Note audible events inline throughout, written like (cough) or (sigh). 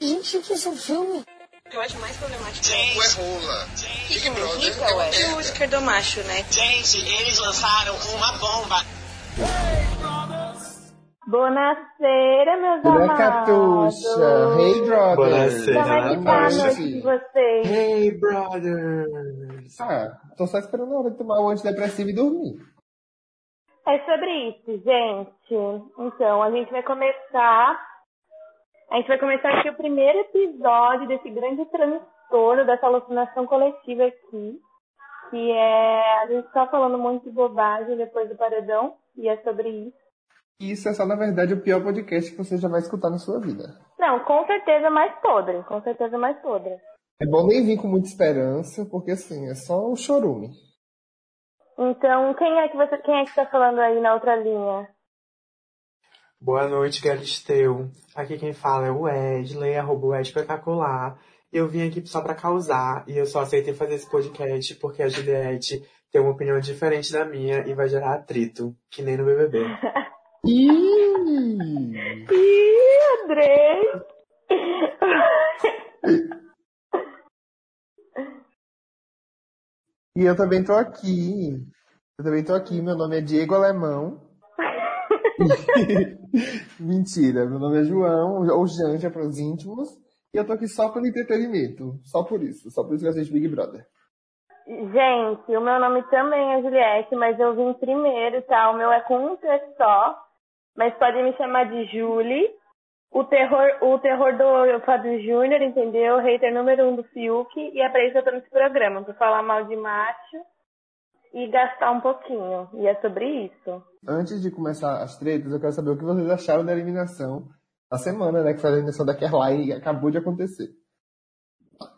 Gente, o que é esse filme? Eu acho mais problemático. Tempo é rola. Big Brother é uma É merda. música do macho, né? Gente, eles lançaram uma bomba. Buonasera, meus é amados. Catuxa? Hey, brothers! Como é que tá a noite de vocês? Hey, brothers! Ah, tô só esperando a hora de tomar o antidepressivo e dormir. É sobre isso, gente. Então, a gente vai começar. A gente vai começar aqui o primeiro episódio desse grande transtorno, dessa alucinação coletiva aqui. Que é. A gente tá falando um monte de bobagem depois do paredão. E é sobre isso. Isso é só, na verdade, o pior podcast que você já vai escutar na sua vida. Não, com certeza mais podre. Com certeza mais podre. É bom nem vir com muita esperança, porque assim, é só o chorume. Então, quem é que você. Quem é que tá falando aí na outra linha? Boa noite, Galisteu. Aqui quem fala é o Wesley, arroba o Ed Espetacular. Eu vim aqui só pra causar e eu só aceitei fazer esse podcast porque a Juliette tem uma opinião diferente da minha e vai gerar atrito, que nem no BBB. (laughs) Ih! Ih, Andrei! E eu também tô aqui. Eu também tô aqui. Meu nome é Diego Alemão. (laughs) Mentira, meu nome é João, ou Janja para os íntimos. E eu tô aqui só pelo entretenimento. Só por isso. Só por isso que eu assisto Big Brother. Gente, o meu nome também é Juliette, mas eu vim primeiro, tá? O meu é com um T só, mas podem me chamar de Julie. O terror, o terror do Fábio Júnior, entendeu? Hater número um do Fiuk. E é pra isso que eu tô nesse programa, pra falar mal de macho e gastar um pouquinho. E é sobre isso. Antes de começar as tretas, eu quero saber o que vocês acharam da eliminação da semana, né? Que foi a eliminação da Kerline que acabou de acontecer.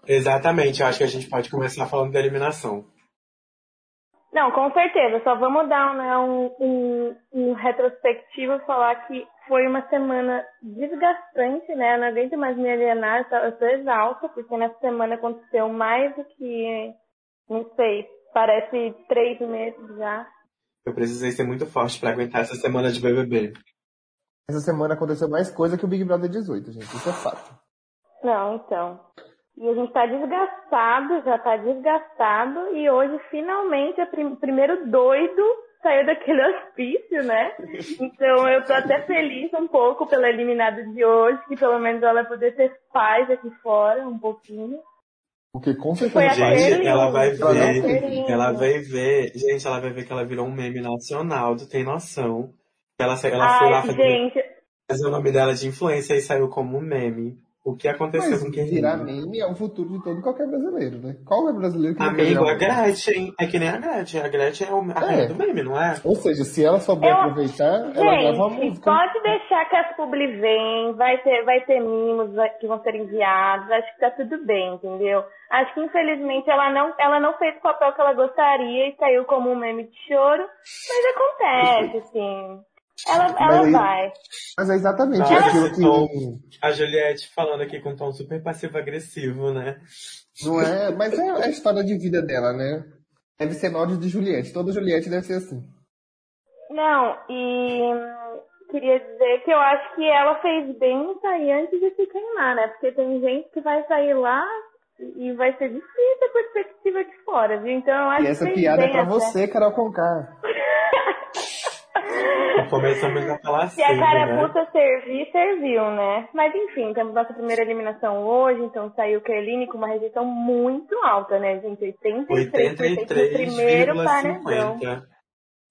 Exatamente, eu acho que a gente pode começar falando da eliminação. Não, com certeza. Só vamos dar né, um, um, um retrospectivo e falar que foi uma semana desgastante, né? Eu não aguento mais me alienar, eu tô exausta, porque nessa semana aconteceu mais do que, não sei, parece três meses já. Eu precisei ser muito forte pra aguentar essa semana de BBB. Essa semana aconteceu mais coisa que o Big Brother 18, gente. Isso é fato. Não, então. E a gente tá desgastado, já tá desgastado, e hoje finalmente o prim- primeiro doido saiu daquele (laughs) hospício, né? Então eu tô até feliz um pouco pela eliminada de hoje, que pelo menos ela vai poder ter paz aqui fora, um pouquinho. Porque com certeza. Gente, ela vai ver, ela vai ver, gente, ela vai ver que ela virou um meme nacional, tu tem noção? Ela, ela foi lá Ai, fazer, o nome dela de influência e saiu como um meme. O que aconteceu Mas com quem virar meme é o futuro de todo qualquer brasileiro, né? Qual é brasileiro que Amigo, a Gretchen. É que nem a Gretchen. A Gretchen é o, a É. do meme, não é? Ou seja, se ela souber Eu- aproveitar, ela grava uma Gente, música. pode deixar que as publi vêm, vai ter, vai ter mimos que vão ser enviados, acho que tá tudo bem, entendeu? Acho que infelizmente ela não, ela não fez o papel que ela gostaria e saiu como um meme de choro, mas acontece, (laughs) assim. Ela, Mas ela aí- vai. Mas é exatamente Nossa, aquilo que. A Juliette falando aqui com um tom super passivo-agressivo, né? Não é. Mas é a história de vida dela, né? Deve ser no áudio de Juliette. Toda Juliette deve ser assim. Não, e queria dizer que eu acho que ela fez bem em sair antes de se queimar, né? Porque tem gente que vai sair lá e vai ser difícil a perspectiva de fora, viu? Então eu acho E essa que fez piada é pra até. você, Carol Conká. (laughs) Começamos a falar Se a cedo, né? carapuça servir, serviu, né? Mas enfim, temos nossa primeira eliminação hoje, então saiu Kerline com uma rejeição muito alta, né, gente? 83% no primeiro paredão. 83,50.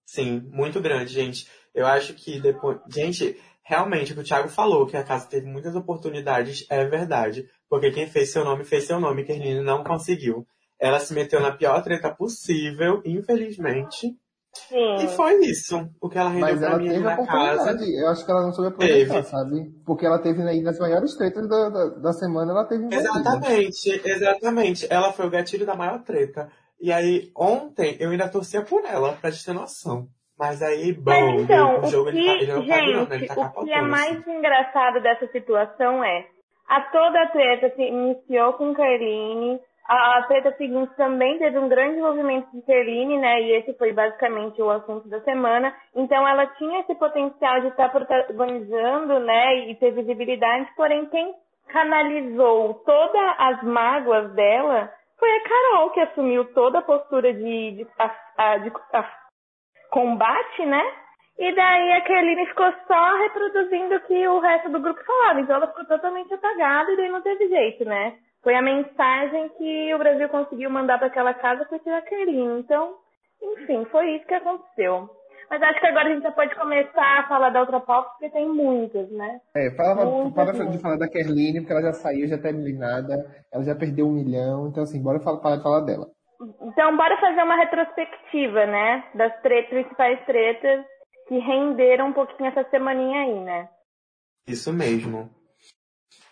Sim, muito grande, gente. Eu acho que depois. Gente, realmente o que o Thiago falou, que a casa teve muitas oportunidades, é verdade. Porque quem fez seu nome fez seu nome, Kerline não conseguiu. Ela se meteu na pior treta possível, infelizmente. Sim. E foi isso. O que ela rendeu Mas pra ela mim teve a na casa. oportunidade. Eu acho que ela não soube aproveitar, Teve. sabe? Porque ela teve aí nas maiores tretas da, da, da semana, ela teve envolvida. Exatamente, exatamente. Ela foi o gatilho da maior treta. E aí, ontem, eu ainda torcia por ela, pra te ter noção. Mas aí, bom, Mas então, o o jogo que, ele, tá, ele não tá ele gente, tá o que é capotando. mais assim. engraçado dessa situação é a toda a treta se iniciou com Kerline, a, a treta seguinte também teve um grande movimento de Kerline, né? E esse foi basicamente o assunto da semana. Então ela tinha esse potencial de estar protagonizando, né? E ter visibilidade, porém quem canalizou todas as mágoas dela foi a Carol, que assumiu toda a postura de, de, de, de combate, né? E daí a Kelly ficou só reproduzindo o que o resto do grupo falava. Então ela ficou totalmente apagada e daí não teve jeito, né? Foi a mensagem que o Brasil conseguiu mandar para aquela casa foi tirar a Kelly. Então, enfim, foi isso que aconteceu. Mas acho que agora a gente já pode começar a falar da outra pauta, porque tem muitas, né? É, fala, para de falar da Kerline, porque ela já saiu, já tá eliminada, ela já perdeu um milhão, então assim, bora falar, parar de falar dela. Então, bora fazer uma retrospectiva, né? Das principais tretas que renderam um pouquinho essa semaninha aí, né? Isso mesmo.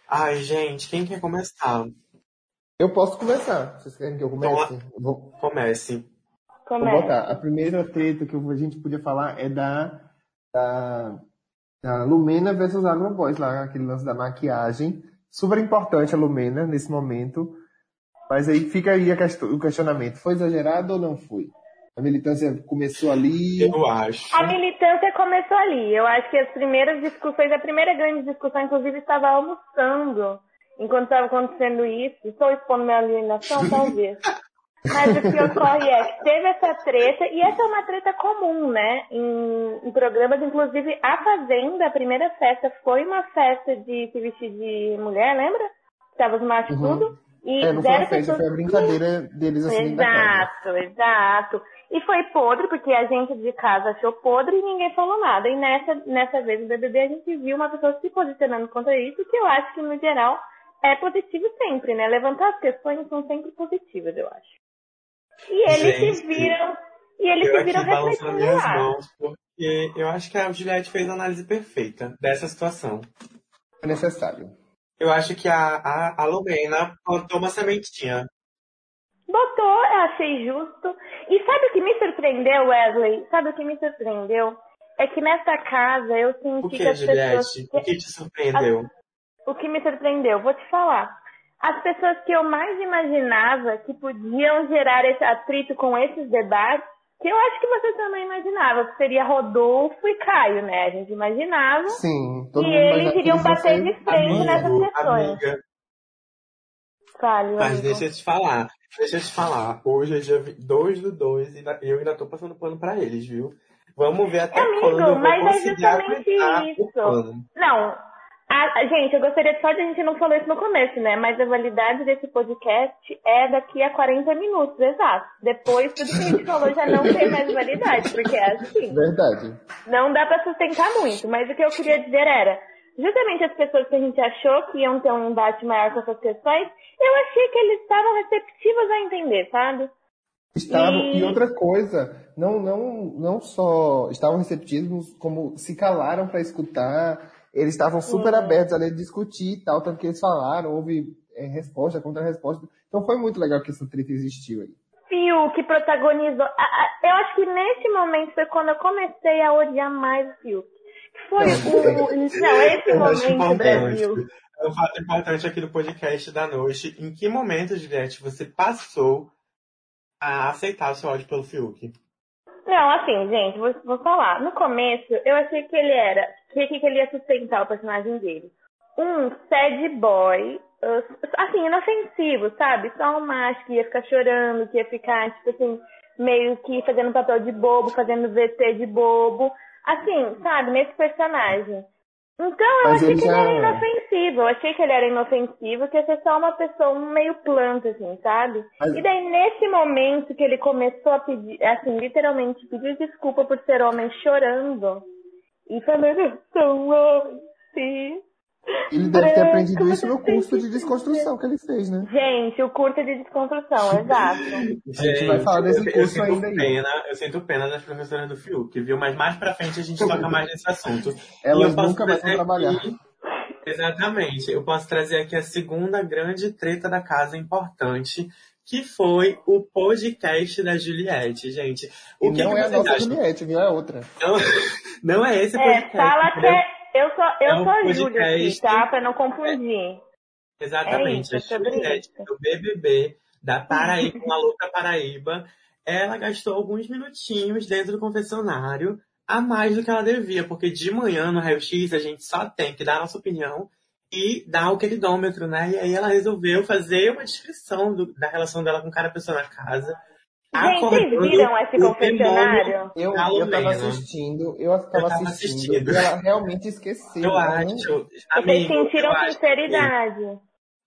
Ai, gente, quem quer começar? Eu posso começar. Vocês querem que eu comece? Então, vou... Comece. Comece. Vou botar. A primeira treta que a gente podia falar é da, da, da Lumena versus Agroboys, lá, aquele lance da maquiagem. Super importante a Lumena nesse momento. Mas aí fica aí o questionamento. Foi exagerado ou não foi? A militância começou ali? Eu acho. A militância começou ali. Eu acho que as primeiras discussões, a primeira grande discussão, inclusive, estava almoçando enquanto estava acontecendo isso. Estou expondo minha alienação, (laughs) talvez. Mas o que ocorre é que teve essa treta, e essa é uma treta comum, né? Em, em, programas, inclusive, A Fazenda, a primeira festa, foi uma festa de se vestir de mulher, lembra? Tava os machos uhum. tudo. E é, não foi a festa, pessoas... foi a brincadeira deles assim. Exato, exato. E foi podre, porque a gente de casa achou podre e ninguém falou nada. E nessa, nessa vez no BBB a gente viu uma pessoa se posicionando contra isso, que eu acho que no geral é positivo sempre, né? Levantar as questões são sempre positivas, eu acho. E eles gente, se viram. E eles se viram refletindo minhas lá. mãos, porque eu acho que a Juliette fez a análise perfeita dessa situação. É necessário. Eu acho que a, a, a Lumena plantou uma sementinha. Botou, eu achei justo. E sabe o que me surpreendeu, Wesley? Sabe o que me surpreendeu? É que nessa casa eu senti o que, que as Juliette? pessoas. O que te surpreendeu? o que me surpreendeu? Vou te falar. As pessoas que eu mais imaginava que podiam gerar esse atrito com esses debates, que eu acho que você também imaginava, que seria Rodolfo e Caio, né? A gente imaginava. Sim, todo E eles iriam bater de frente nessas questões. Amiga. Fale, Mas amigo. deixa eu te falar. Deixa eu te falar. Hoje é dia 2 do 2 e eu ainda tô passando pano pra eles, viu? Vamos ver até Amigo, quando eu vou mas é justamente isso. o pano. Não, a, gente, eu gostaria só de a gente não falou isso no começo, né? Mas a validade desse podcast é daqui a 40 minutos, exato. Depois, tudo que a gente falou já não tem mais validade, porque é assim. Verdade. Não dá para sustentar muito, mas o que eu queria dizer era, justamente as pessoas que a gente achou que iam ter um embate maior com essas questões, eu achei que eles estavam receptivos a entender, sabe? Estavam, e... e outra coisa, não, não, não só estavam receptivos, como se calaram para escutar eles estavam super uhum. abertos a discutir e tal, tanto que eles falaram, houve é, resposta, contra-resposta. Então foi muito legal que essa treta existiu aí. Fiuk que protagonizou. Eu acho que nesse momento foi quando eu comecei a odiar mais o Fiuk. Foi o. Não, esse momento, Brasil. É um fato importante aqui do podcast da noite. Em que momento, Juliette, você passou a aceitar o seu ódio pelo Fiuk? Não, assim, gente, vou, vou falar. No começo, eu achei que ele era. Que, que ele ia sustentar o personagem dele? Um sad boy, assim, inofensivo, sabe? Só um macho que ia ficar chorando, que ia ficar, tipo assim, meio que fazendo papel de bobo, fazendo VT de bobo. Assim, sabe? Nesse personagem. Então eu Mas achei que já... ele era inofensivo. Eu achei que ele era inofensivo, que ia ser só uma pessoa meio planta, assim, sabe? Mas... E daí, nesse momento que ele começou a pedir, assim, literalmente pedir desculpa por ser homem chorando. E falando, sou homem, sim. Ele deve ter aprendido isso no curso de desconstrução que ele fez, né? Gente, o curso de desconstrução, exato. a gente vai falar desse eu, curso eu ainda pena, aí. Eu sinto pena das professoras do Fiuk, viu? Mas mais pra frente a gente toca (laughs) mais nesse assunto. Elas nunca mais vão trabalhar. exatamente. Eu posso trazer aqui a segunda grande treta da casa importante, que foi o podcast da Juliette, gente. O e que não que é a nossa acham? Juliette, viu? É outra. Não, (laughs) não é esse podcast. É, fala que é eu sou, eu é um sou a Júlia aqui, tá? Pra não confundir. É, exatamente. É isso, a Juliette do BBB, da Paraíba, uma louca Paraíba, ela gastou alguns minutinhos dentro do confessionário a mais do que ela devia, porque de manhã no Raio X a gente só tem que dar a nossa opinião e dar o queridômetro, né? E aí ela resolveu fazer uma descrição do- da relação dela com cada pessoa na casa. Gente, vocês viram esse confessionário? Eu, da eu tava assistindo, eu tava assistindo, assistindo. e ela realmente esqueceu. Eu não- acho, Vocês amigo, sentiram eu acho que- sinceridade.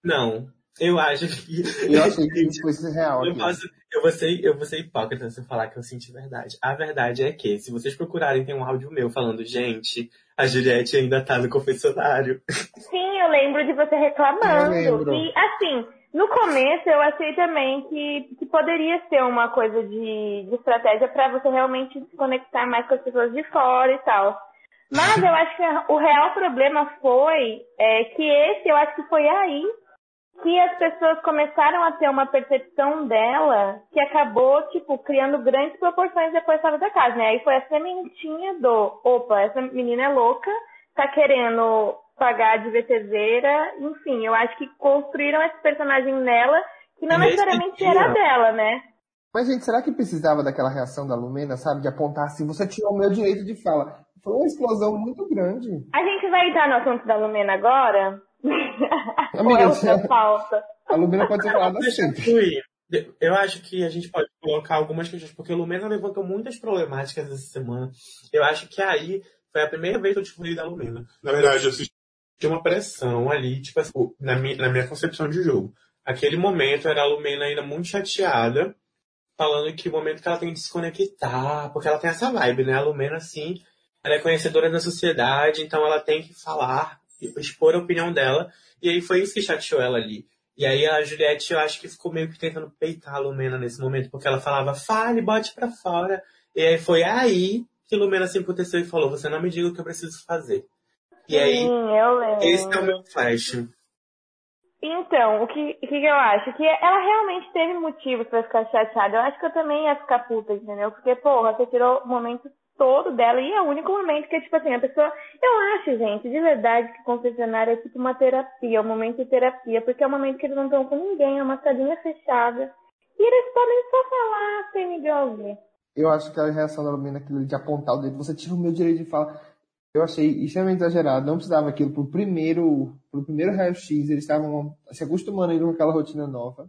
Não, eu acho que Eu achei que isso fosse real. Eu, posso, eu, vou ser, eu vou ser hipócrita se eu falar que eu senti verdade. A verdade é que, se vocês procurarem, tem um áudio meu falando, gente, a Juliette ainda tá no confessionário. Sim, eu lembro de você Eu reclamando. lembro. E assim, no começo eu achei também que, que poderia ser uma coisa de, de estratégia para você realmente se conectar mais com as pessoas de fora e tal. Mas eu acho que o real problema foi é, que esse, eu acho que foi aí que as pessoas começaram a ter uma percepção dela que acabou, tipo, criando grandes proporções depois fora da casa, né? Aí foi a sementinha do, opa, essa menina é louca, tá querendo pagar de VTZera, enfim, eu acho que construíram esse personagem nela que não Nesse necessariamente dia- era dela, né? Mas, gente, será que precisava daquela reação da Lumena, sabe? De apontar assim, você tirou o meu direito de fala. Foi uma explosão muito grande. A gente vai entrar no assunto da Lumena agora? (laughs) Ou Amiga, é outra já- pauta? A Lumena pode ser falada Deixa sempre. Eu acho que a gente pode colocar algumas questões, porque o Lumena levantou muitas problemáticas essa semana. Eu acho que aí foi a primeira vez que eu descobri da Lumena. Na verdade, eu senti uma pressão ali, tipo assim, na minha, na minha concepção de jogo. Aquele momento era a Lumena ainda muito chateada, falando que o momento que ela tem de se conectar, porque ela tem essa vibe, né? A Lumena, assim, ela é conhecedora da sociedade, então ela tem que falar, expor a opinião dela, e aí foi isso que chateou ela ali. E aí a Juliette, eu acho que ficou meio que tentando peitar a Lumena nesse momento, porque ela falava, fale, bote pra fora. E aí foi aí que Lumena se emputeceu e falou, você não me diga o que eu preciso fazer. E aí, Sim, eu lembro. esse é o meu flash. Então, o que, o que eu acho? Que ela realmente teve motivos pra ficar chateada. Eu acho que eu também ia ficar puta, entendeu? Porque, porra, você tirou o momento todo dela e é o único momento que, tipo assim, a pessoa. Eu acho, gente, de verdade, que confessionário é tipo uma terapia, é um momento de terapia, porque é um momento que eles não estão com ninguém, é uma salinha fechada. E eles podem só falar sem ninguém ouvir. Eu acho que a reação da Lumena, aquilo de apontar o dedo, você tira o meu direito de fala. Eu achei extremamente exagerado. Não precisava aquilo pro primeiro, pro primeiro raio-x. Eles estavam se acostumando ainda com aquela rotina nova.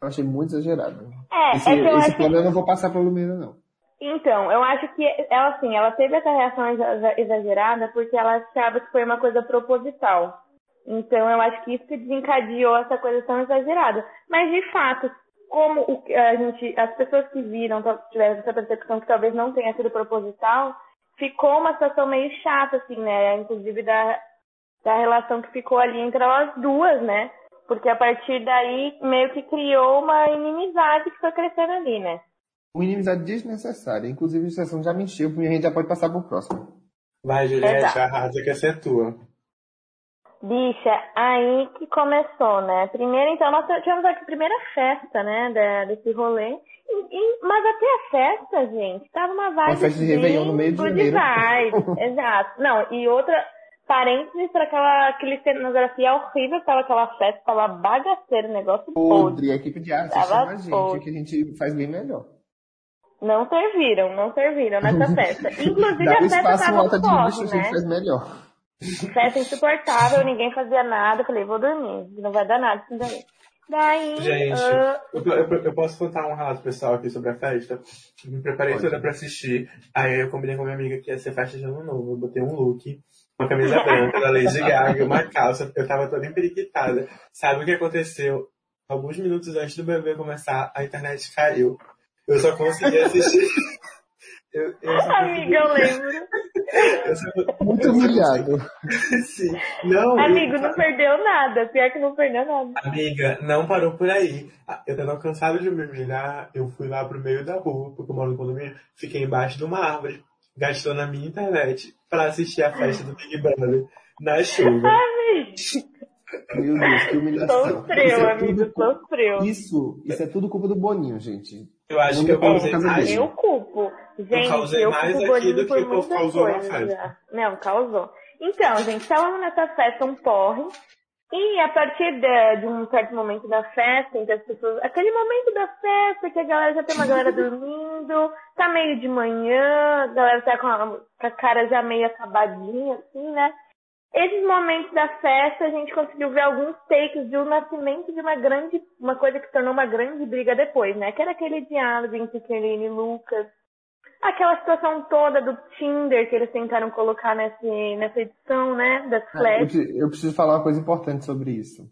Eu achei muito exagerado. É, esse é que eu esse plano eu não vou passar pra Lumena, não. Então, eu acho que ela, assim, ela teve essa reação exa- exagerada porque ela achava que foi uma coisa proposital. Então, eu acho que isso que desencadeou essa coisa tão exagerada. Mas, de fato, como que a gente, as pessoas que viram, tiveram essa percepção que talvez não tenha sido proposital, ficou uma situação meio chata, assim, né? Inclusive da, da relação que ficou ali entre elas duas, né? Porque a partir daí meio que criou uma inimizade que foi crescendo ali, né? Uma inimizade desnecessária. Inclusive, a sessão já me encheu a gente já pode passar pro próximo. Vai, Juliette, Exato. arrasa que essa é tua. Bicha, aí que começou, né? Primeiro, então, nós tivemos aqui a primeira festa, né, da- desse rolê. Mas até a festa, gente, tava uma vibe Uma festa de Réveillon no meio de janeiro. (laughs) Exato. Não, e outra, parênteses para aquela aquele cenografia horrível tava aquela festa, tava bagaceiro, negócio podre. Podre, a equipe de arte Tava chama a gente, podre. que a gente faz bem melhor. Não serviram, não serviram nessa (laughs) festa. Inclusive Dá a festa tava alta de porre, lixo, a gente né? faz melhor. Festa insuportável, ninguém fazia nada. Eu Falei, vou dormir, não vai dar nada isso daí. Daí, Gente, ah, eu, eu- eu posso contar um relato pessoal aqui sobre a festa? Eu me preparei Pode. toda pra assistir. Aí eu combinei com a minha amiga que ia ser festa de ano novo. Eu botei um look, uma camisa (laughs) branca da Lady Gaga, uma calça. Eu tava toda emperiquitada. Sabe o que aconteceu? Alguns minutos antes do bebê começar, a internet caiu. Eu só consegui assistir. (laughs) Eu, eu amiga, eu lembro. eu Muito humilhado. Sim. Não, eu- Amigo, não perdeu nada. Pior que não perdeu nada. Amiga, não parou por aí. Ah, Eu tava cansado de me humilhar, eu fui lá pro meio da rua, porque eu moro no condomínio, fiquei embaixo de uma árvore, gastando a minha internet pra assistir a festa do Big Brother na chuva. Amigo, Meu Deus, que humilhação. Isso sofreu, é amigo, tudo sofreu. Isso, isso é tudo culpa do Boninho, gente. Eu acho que eu causei mais. dele. Eu culpo. Gente, causei eu mais culpo o aqui Boninho do que por o povo muitas causou na coisas. festa. Não, causou. Então, gente, estávamos nessa festa um porre. E a partir de, de um certo momento da festa, em que as pessoas. Aquele momento da festa, que a galera já tem uma galera (laughs) dormindo, tá meio de manhã, a galera tá com a, com a cara já meio acabadinha, assim, né? Esses momentos da festa a gente conseguiu ver alguns takes de um nascimento de uma grande, uma coisa que se tornou uma grande briga depois, né? Que era aquele diálogo entre Kelly e Lucas. Aquela situação toda do Tinder que eles tentaram colocar nesse, nessa edição, né? Das Ah, eu, flash. eu preciso falar uma coisa importante sobre isso.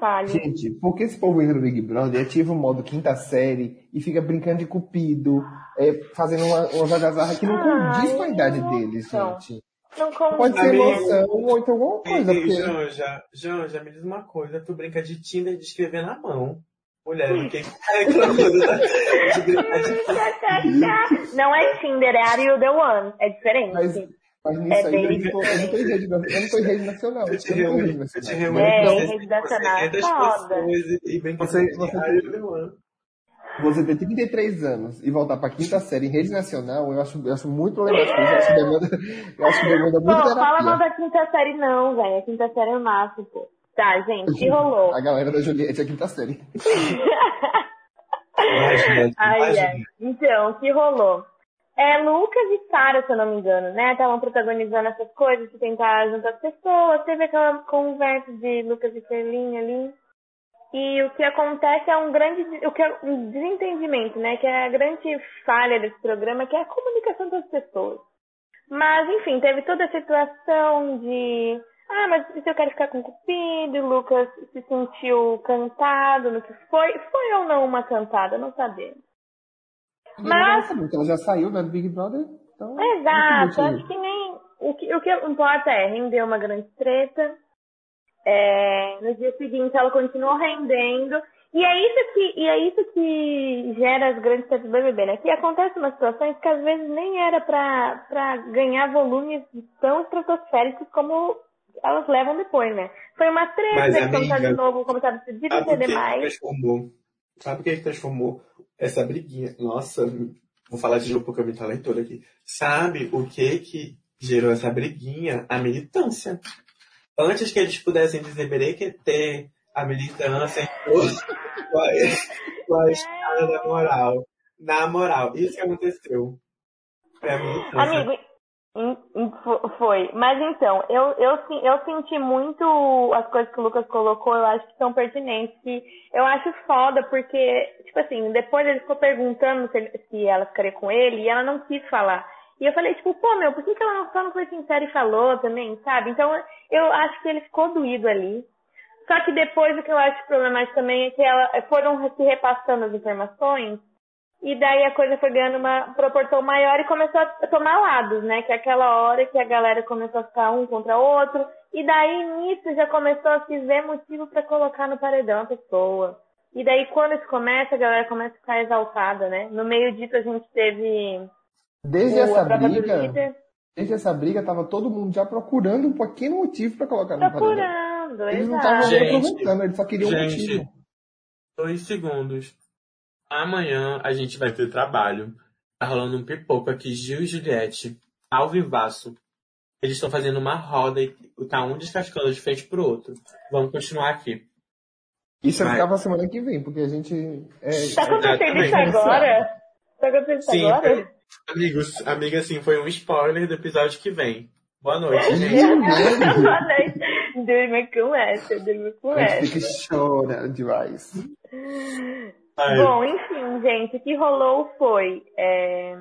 Fale. Gente, por que esse povo entra no Big Brother, ativa o modo quinta série e fica brincando de cupido, é, fazendo uma, uma que não condiz com a idade deles, gente? Não condiz. Pode ser Amigo. emoção ou então alguma coisa, Ei, porque... Janja, Janja, me diz uma coisa. Tu brinca de Tinder de escrever na mão. Mulher, quem tá reclamando da- de brincar de Não é Tinder, é Are You The One. É diferente. Mas, mas nisso É aí, bem eu, não tô, eu não tô em rede, eu não tô em rede nacional. Eu te Eu não tô em reúno, rede eu te nacional. reúno É, com em rede nacional é 600 foda. e, e brinca Você- de você- Are You the One. Você ter 33 anos e voltar pra quinta série em rede nacional, eu acho, eu acho muito problemático. Eu acho que demanda, eu acho que demanda muito fala mal da quinta série não, velho. A quinta série é o máximo, pô. Tá, gente, que rolou? (laughs) A galera da Juliette é a quinta série. Imagina, (laughs) Ai, imagina. ai. Então, o que rolou? É, Lucas e Sara, se eu não me engano, né? Estavam protagonizando essas coisas de tentar juntar as pessoas. Teve aquela conversa de Lucas e Ferlinha ali. E o que acontece é um grande o que é um desentendimento, né? Que é a grande falha desse programa, que é a comunicação das pessoas. Mas, enfim, teve toda a situação de. Ah, mas se eu quero ficar com o Cupido, o Lucas se sentiu cantado no que foi. Foi ou não uma cantada? Não sabemos. Mas-. Ela já saiu né, do Big Brother, então... Exato, acho que nem. O que, o que importa é render uma grande treta. É, no dia seguinte ela continuou rendendo. E é isso que, e é isso que gera as grandes tretas do BBB, né? Que acontece umas situações que às vezes nem era pra ganhar volumes tão estratosféricos como elas levam depois, né? Foi uma treta, Mas, amiga, de novo, começaram a se o que dividir que mais. Sabe o que transformou essa briguinha? Nossa, vou falar de novo porque eu me talentoso aqui. Sabe o que que gerou essa briguinha? A militância. Antes que eles pudessem dizer berequeter a militância com a, com a escada da moral. Na moral, isso que aconteceu. Militância. Amigo, em- fo- foi. Mas então, eu, eu, eu senti muito as coisas que o Lucas colocou, eu acho que são pertinentes. Que eu acho foda, porque, tipo assim, depois ele ficou perguntando se, se ela ficaria com ele e ela não quis falar. E eu falei, tipo, pô, meu, por que, que ela não, só não foi sincera e falou também, sabe? Então, eu acho que ele ficou doído ali. Só que depois o que eu acho problemático também é que ela, foram se repassando as informações e daí a coisa foi ganhando uma proporção maior e começou a tomar lados, né? Que é aquela hora que a galera começou a ficar um contra o outro. E daí nisso já começou a se ver motivo para colocar no paredão a pessoa. E daí quando isso começa, a galera começa a ficar exaltada, né? No meio disso a gente teve Desde o, essa briga, líder desde essa briga, tava todo mundo já procurando um pequeno motivo pra colocar no paredão. procurando, Eles não estavam aproveitando, eles só queriam um motivo. Dois segundos. Amanhã a gente vai ter trabalho. Tá rolando um pipoco aqui, Gil e Juliette, ao vivaço. Eles estão fazendo uma roda e tá um descascando de frente pro outro. Vamos continuar aqui. Isso vai pra semana que vem, porque a gente. É, Tá acontecendo isso agora? Tá acontecendo isso Sim, agora? Amigos, amiga, assim, foi um spoiler do episódio que vem. Boa noite, gente. Boa noite. Durma com essa, durma com a gente essa. fica chorando demais. Ai, Bom, enfim, gente, o que rolou foi. é,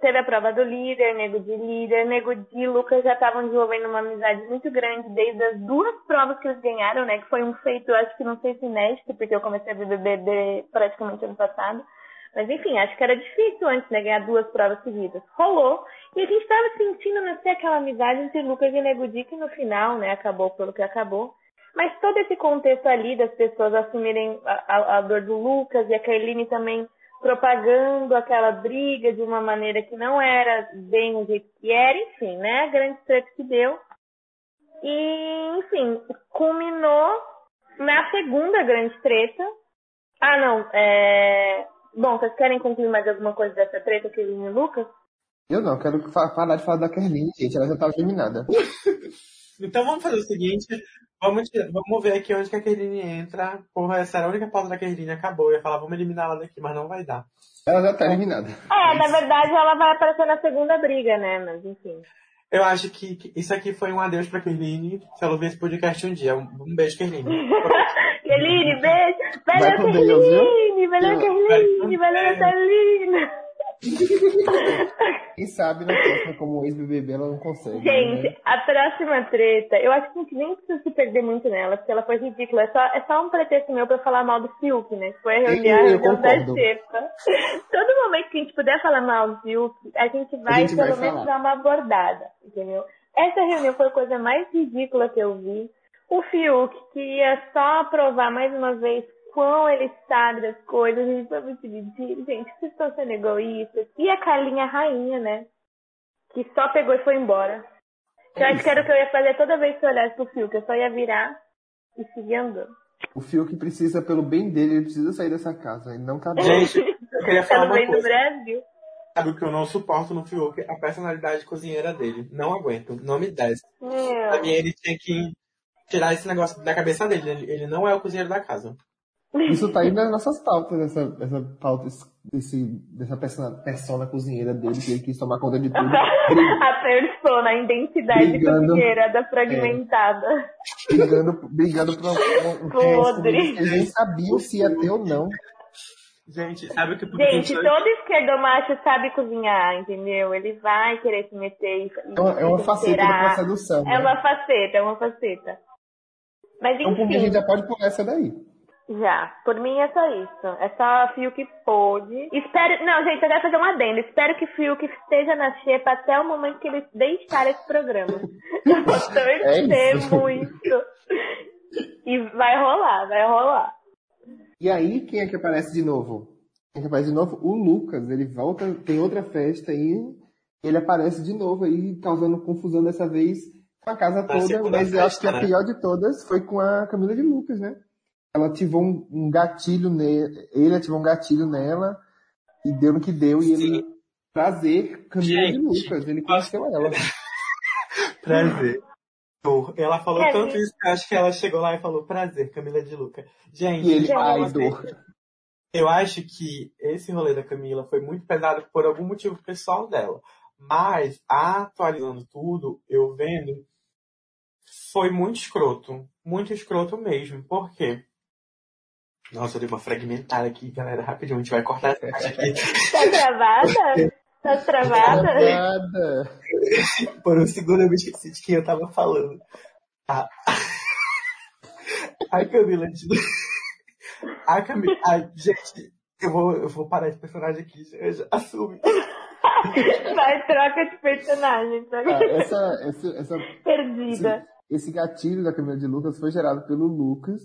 Teve a prova do líder, Nego de líder, Nego de Lucas já estavam desenvolvendo uma amizade muito grande desde as duas provas que eles ganharam, né? Que foi um feito, acho que não sei se inédito, porque eu comecei a ver BBB praticamente ano passado. Mas enfim, acho que era difícil antes, né? Ganhar duas provas seguidas. Rolou. E a gente estava sentindo nascer aquela amizade entre Lucas e Nego Di, que no final, né? Acabou pelo que acabou. Mas todo esse contexto ali das pessoas assumirem a, a- a dor do Lucas e a Kerline também propagando aquela briga de uma maneira que não era bem o jeito que era, enfim, né? A grande treta que deu. E, enfim, culminou na segunda grande treta. Ah, não, é... Bom, vocês querem concluir mais alguma coisa dessa treta, Kerline e Lucas? Eu não, quero fa- parar de falar da Kerline, gente. Ela já tava eliminada. (laughs) Então vamos fazer o seguinte, vamos, vamos ver aqui onde que a Kerline entra. Porra, essa era a única pauta da Kerline, acabou. Eu ia falar, vamos eliminar ela daqui, mas não vai dar. Ela já tá eliminada. É, na verdade ela vai aparecer na segunda briga, né? Mas enfim. Eu acho que, que isso aqui foi um adeus pra Kerline. Se ela ouvir esse podcast um dia. Um, um beijo, Kerline. (laughs) Kerline, beijo! Valeu? Kerline! Valeu, Kerline! Valeu, Natalina! Quem sabe na próxima, como ex-BBB, ela não consegue. Gente, né? a próxima treta, eu acho que a gente nem precisa se perder muito nela, porque ela foi ridícula. É só, é só um pretexto meu pra falar mal do Fiuk, né? Que foi a reunião, Eu- eu reunião da. Xepa. Todo momento que a gente puder falar mal do Fiuk, a gente vai, gente vai pelo menos, falar. dar uma abordada, entendeu? Essa reunião foi a coisa mais ridícula que eu vi. O Fiuk, que ia só aprovar mais uma vez quão ele sabe das coisas, e foi muito ridículo. Gente, vocês estão sendo egoístas. E a Carlinha Rainha, né? Que só pegou e foi embora. Eu acho que era o que eu ia fazer toda vez que eu olhasse pro Fiuk. Eu só ia virar e seguir andando. O Fiuk precisa, pelo bem dele, ele precisa sair dessa casa. Ele não cabe. Gente, eu queria falar Pelo uma bem do coisa. Brasil. Sabe o que eu não suporto no Fiuk? A personalidade cozinheira dele. Não aguento. Não me desce. Pra mim, Meu. ele tinha que tirar esse negócio da cabeça dele. Ele, ele não é o cozinheiro da casa. Isso tá aí nas nossas pautas, essa, essa pauta desse, dessa persona, persona cozinheira dele, que ele quis tomar conta de tudo. (laughs) a persona, a identidade Brigando. cozinheira da fragmentada. brigando, brigando por um, um, Podre. que eles nem sabiam se ia ter ou não. Gente, sabe o que Gente, todo esquerdomacho sabe cozinhar, entendeu? Ele vai querer se meter e. É uma, é uma faceta da sedução. É né? uma faceta, é uma faceta. Mas Então, por mim, a gente enfim, já pode pular essa daí. já. Por mim é só isso. É só Fiuk pôde. Espero. Não, gente, eu quero fazer um adendo. Espero que Fiuk esteja na xepa até o momento que ele deixar esse programa. (laughs) Eu torcer É isso. muito. E vai rolar, vai rolar. E aí, quem é que aparece de novo? Quem é que aparece de novo? O Lucas. Ele volta, tem outra festa aí. Ele aparece de novo aí, causando confusão dessa vez com a casa toda. segunda Mas eu acho que a né? pior de todas foi com a Camila de Lucas, né? Ela ativou um, um gatilho nele. Ele ativou um gatilho nela. E deu no que deu. E ele prazer Camila de Gente, Lucas. Ele conheceu ela. (laughs) Prazer. Ela falou É, tanto isso que eu acho que ela chegou lá e falou prazer, Camila de Luca. Gente, E ele, eu ai, dor. Eu acho que esse rolê da Camila foi muito pesado por algum motivo pessoal dela. Mas, atualizando tudo, eu vendo, foi muito escroto. Muito escroto mesmo. Por quê? Nossa, eu dei uma fragmentada aqui, galera. Rapidinho, a gente vai cortar essa parte aqui. Tá travada? Tá travada? Nada. Por um segundo eu me esqueci de quem eu tava falando. A, a Camila de... A Camila... Ai, gente, eu vou, eu vou parar esse personagem aqui. Já assume. Vai, troca de personagem. Troca Ah, de... essa, essa, essa Perdida. Esse gatilho da Camila de Lucas foi gerado pelo Lucas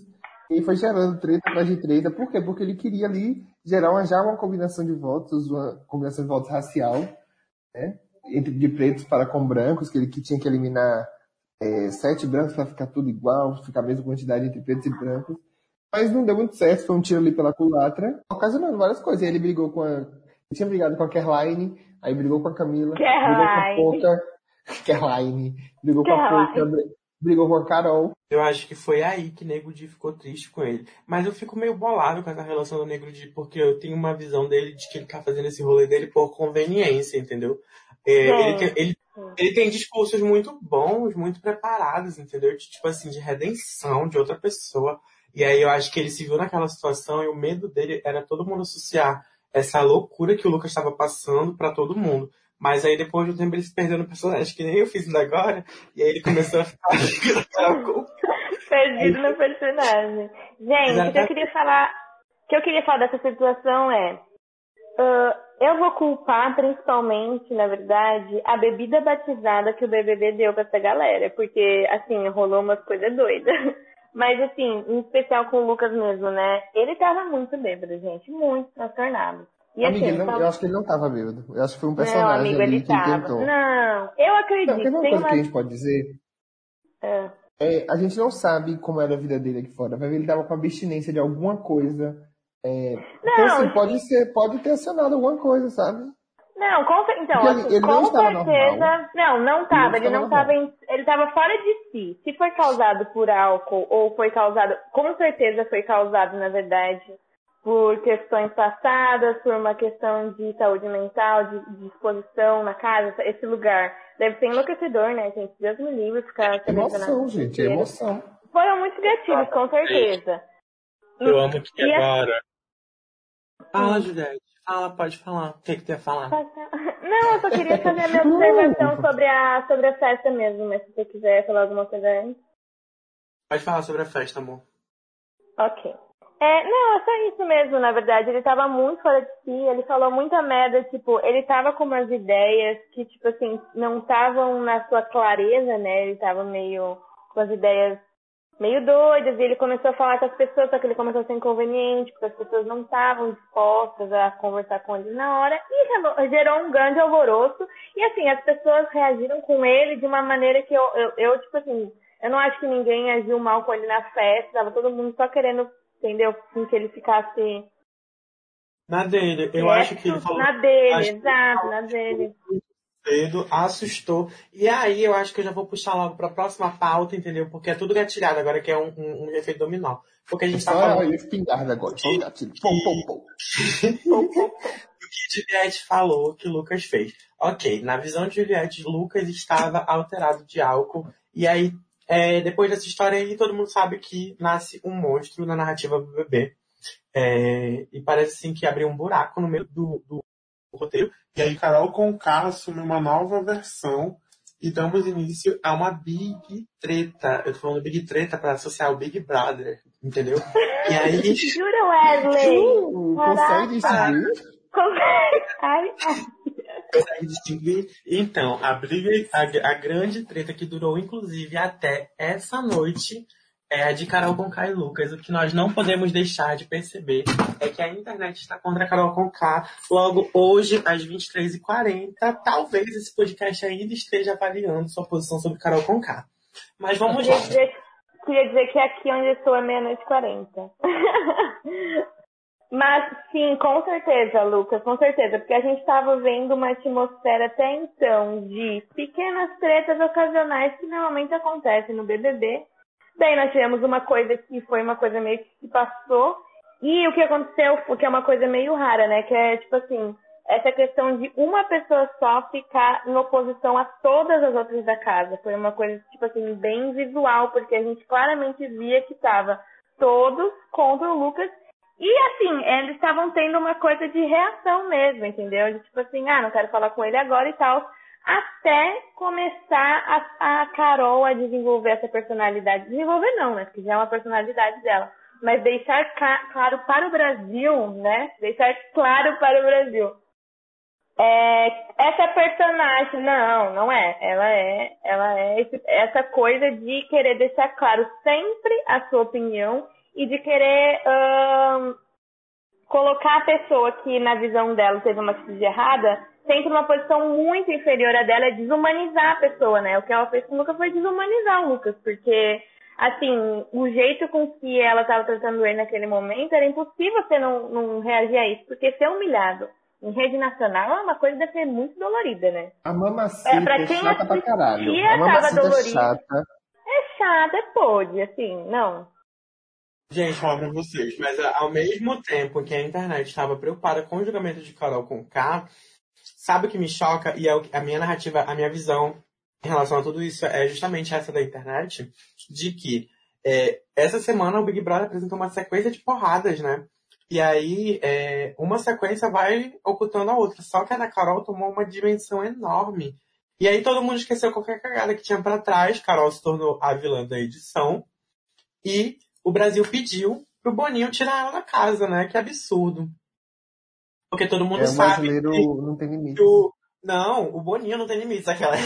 e foi gerando treta atrás de treta. Por quê? Porque ele queria ali gerar uma, já uma combinação de votos, uma combinação de votos racial, né? Entre de pretos para com brancos, que ele que tinha que eliminar é, sete brancos para ficar tudo igual, ficar a mesma quantidade entre pretos e brancos. Mas não deu muito certo, foi um tiro ali pela culatra, ocasionando várias coisas. Aí ele brigou com a. Ele tinha brigado com a Kerline, aí brigou com a Camila, Caroline. brigou com a Poca. Kerline, brigou com a Caroline. Brigou com a Carol. Eu acho que foi aí que Nego Di ficou triste com ele. Mas eu fico meio bolado com essa relação do Nego Di, porque eu tenho uma visão dele de que ele tá fazendo esse rolê dele por conveniência, entendeu? É, ele, Sim. tem- ele, ele tem discursos muito bons, muito preparados, entendeu? De, tipo assim, de redenção de outra pessoa. E aí eu acho que ele se viu naquela situação e o medo dele era todo mundo associar essa loucura que o Lucas estava passando pra todo mundo. Mas aí depois de um tempo ele se perdeu no personagem, que nem eu fiz ainda agora, e aí ele começou a ficar (laughs) Perdido no personagem. Gente, o que eu queria falar. O que eu queria falar dessa situação é. ah, eu vou culpar principalmente, na verdade, a bebida batizada que o BBB deu pra essa galera. Porque, assim, rolou umas coisas doidas. (laughs) Mas, assim, em especial com o Lucas mesmo, né? Ele tava muito bêbado, gente. Muito transtornado. E Amiga, assim, não- tava- eu acho que ele não tava bêbado. Eu acho que foi um Não, personagem amigo, ali ele que tava. tentou. Não, eu acredito. Não, tem uma tem coisa uma... que a gente pode dizer. É. É, a gente não sabe como era a vida dele aqui fora. Vai ver, ele tava com abstinência de alguma coisa. É, então, Não, assim, sim. pode, ser, pode ter acionado alguma coisa, sabe? Não, com, então, ele- assim, ele não com estava certeza. normal. Não, não tava. Ele não não estava ele tava fora de si. Se foi causado por álcool ou foi causado. Com certeza foi causado, na verdade, por questões passadas, por uma questão de saúde mental, de, de exposição na casa, esse lugar deve ser enlouquecedor, né, gente? Deus me livre ficar É emoção, gente, é emoção. Foram muito criativos, com certeza. Eu amo que E a- agora. Fala, Juliette. Fala, pode falar. O que, que tu ia falar? Não, eu só queria fazer a minha (laughs) observação sobre a, sobre a festa mesmo, mas se você quiser falar alguma coisa antes. Pode falar sobre a festa, amor. Ok. É, não, é só isso mesmo, na verdade. Ele tava muito fora de si, ele falou muita merda, tipo, ele tava com umas ideias que, tipo assim, não estavam na sua clareza, né? Ele tava meio com as ideias meio doidas, e ele começou a falar com as pessoas, só que ele começou a ser inconveniente, porque as pessoas não estavam dispostas a conversar com ele na hora, e gerou- um grande alvoroço, e assim, as pessoas reagiram com ele de uma maneira que eu, eu, eu, tipo assim, eu não acho que ninguém agiu mal com ele na festa, tava todo mundo só querendo, entendeu, com que ele ficasse Na dele, eu acho que ele falou na dele, exato, na dele. cedo, assustou. E aí eu acho que eu já vou puxar logo pra próxima pauta, entendeu? Porque é tudo gatilhado agora, que é um, um, um efeito dominó. Porque a gente tá Só falando a espingarda agora, só o gatilho. Pum, pum. do que Juliette falou que Lucas fez. Ok, na visão de Juliette, Lucas estava alterado de álcool. E aí, é, depois dessa história aí, todo mundo sabe que nasce um monstro na narrativa do bebê. É, e parece assim que abriu um buraco no meio do, do roteiro. E aí, Carol Conká assume uma nova versão e damos início a uma Big Treta. Eu tô falando Big Treta para associar o Big Brother, entendeu? E aí, (laughs) Jura, Wesley? Consegue Caraca. distinguir? Ai, ai. Consegue distinguir. Então, a briga, a, a grande treta que durou, inclusive, até essa noite, é a de Carol Conká e Lucas. O que nós não podemos deixar de perceber é que a internet está contra a Carol Conká. Logo hoje, às 23h40, talvez esse podcast ainda esteja avaliando sua posição sobre Carol Conká. Mas vamos lá. Queria dizer, queria dizer que aqui onde eu estou é meia-noite e 40. Mas sim, com certeza, Lucas, com certeza, porque a gente estava vendo uma atmosfera até então de pequenas tretas ocasionais que normalmente acontecem no BBB. Daí nós tivemos uma coisa que foi uma coisa meio que se passou. E o que aconteceu, o que é uma coisa meio rara, né? Que é tipo assim, essa questão de uma pessoa só ficar em oposição a todas as outras da casa. Foi uma coisa, tipo assim, bem visual, porque a gente claramente via que estava todos contra o Lucas. E assim, eles estavam tendo uma coisa de reação mesmo, entendeu? De tipo assim, ah, não quero falar com ele agora e tal. Até começar a, a Carol a desenvolver essa personalidade. Desenvolver não, né? Porque já é uma personalidade dela. Mas deixar claro para o Brasil, né? Deixar claro para o Brasil. É, essa personagem, não, não é. Ela é, ela é esse- essa coisa de querer deixar claro sempre a sua opinião e de querer colocar a pessoa que, na visão dela, teve uma atitude errada, sempre numa posição muito inferior à dela, é desumanizar a pessoa, né? O que ela fez com o Lucas foi desumanizar o Lucas, porque, assim, o jeito com que ela estava tratando ele naquele momento, era impossível você não, não reagir a isso, porque ser humilhado em rede nacional é uma coisa que deve ser muito dolorida, né? A mamacita É, pra é quem chata pra caralho. A mamacita é chata. É chato, é pode, assim, não. Gente, falar pra vocês, mas a- ao mesmo tempo que a internet estava preocupada com o julgamento de Carol com K, sabe o que me choca? E é a minha narrativa, a minha visão em relação a tudo isso é justamente essa da internet, de que é, essa semana o Big Brother apresentou uma sequência de porradas, né? E aí, é, uma sequência vai ocultando a outra. Só que a da Carol tomou uma dimensão enorme. E aí todo mundo esqueceu qualquer cagada que tinha pra trás. Carol se tornou a vilã da edição. E o Brasil pediu pro Boninho tirar ela da casa, né? Que absurdo. Porque todo mundo É, o sabe brasileiro que não tem limite. que o... Não, o Boninho não tem limites, aquela. (laughs)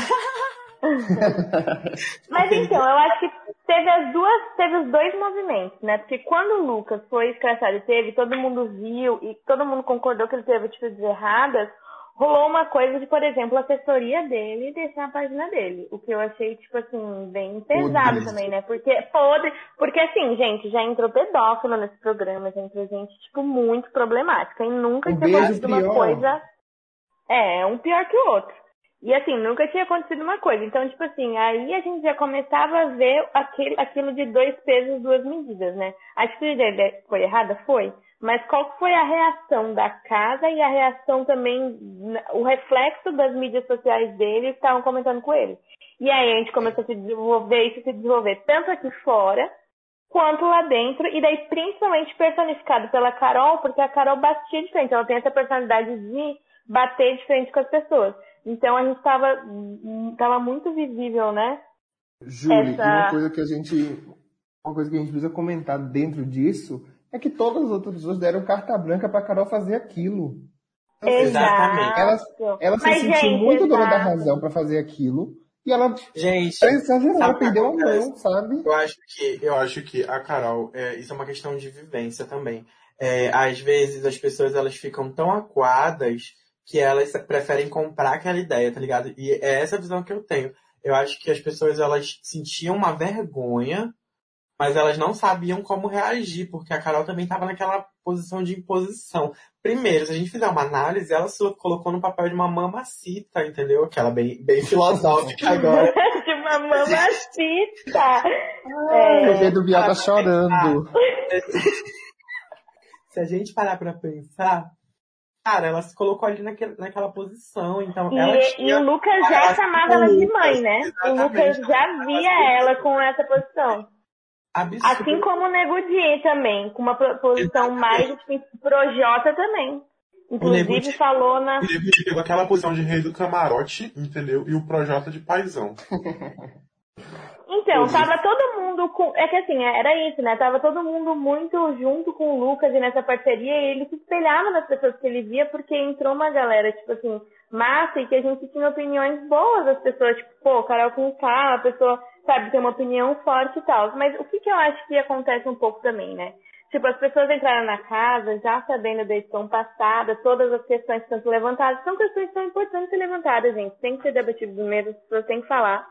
Mas então, eu acho que teve as duas, teve os dois movimentos, né? Porque quando o Lucas foi escrachado e teve, todo mundo viu e todo mundo concordou que ele teve atitudes erradas, rolou uma coisa de, por exemplo, a assessoria dele deixar a página dele. O que eu achei, tipo assim, bem pesado Podre. também, né? Porque, podre, porque assim, gente, já entrou pedófilo nesse programa, já entrou gente, tipo, muito problemática. E nunca Um tinha acontecido uma coisa. É, um pior que o outro. E assim, nunca tinha acontecido uma coisa. Então, tipo assim, aí a gente já começava a ver aquele, aquilo de dois pesos, duas medidas, né? A atitude dele foi errada? Foi. Mas qual foi a reação da casa e a reação também, o reflexo das mídias sociais dele que estavam comentando com ele. E aí a gente começou a se desenvolver, isso se desenvolver tanto aqui fora, quanto lá dentro, e daí principalmente personificado pela Carol, porque a Carol batia de frente, ela tem essa personalidade de bater de frente com as pessoas. Então a gente estava tava muito visível, né? Júlia, essa... uma coisa que a gente uma coisa que a gente precisa comentar dentro disso é que todas as outras pessoas deram carta branca para Carol fazer aquilo. Exatamente. Ela, ela se sentiu gente, muito dona da razão para fazer aquilo. E ela gente, ela perdeu a mão, sabe? Eu acho que, eu acho que a Carol, é, isso é uma questão de vivência também. É, às vezes as pessoas elas ficam tão acuadas que elas preferem comprar aquela ideia, tá ligado? E é essa visão que eu tenho. Eu acho que as pessoas elas sentiam uma vergonha, mas elas não sabiam como reagir, porque a Carol também estava naquela posição de imposição. Primeiro, se a gente fizer uma análise, ela se colocou no papel de uma mamacita, entendeu? Aquela bem, bem (laughs) filosófica agora. (laughs) de uma mamacita! é, o dedo Biel tá chorando. (laughs) Se a gente parar pra pensar, Cara, ela se colocou ali naquele, naquela posição, então e, ela tinha... E o Lucas já chamava ela de mãe, né? O Lucas já via ela com essa posição. Absurdo. Assim como o Nego Di também, com uma posição mais projota também. Inclusive falou na. O pegou aquela posição de rei do camarote, entendeu? E o Projota de paizão. (laughs) Então, tava todo mundo com. É que assim, era isso, né? Tava todo mundo muito junto com o Lucas e nessa parceria e ele se espelhava nas pessoas que ele via porque entrou uma galera, tipo assim, massa e que a gente tinha opiniões boas das pessoas, tipo, pô, Carol com K, a pessoa, sabe, tem uma opinião forte e tal. Mas o que que eu acho que acontece um pouco também, né? Tipo, as pessoas entraram na casa já sabendo da edição passada, todas as questões que estão levantadas. São questões que são importantes ser levantadas, gente. Tem que ser debatido mesmo, as pessoas têm que falar.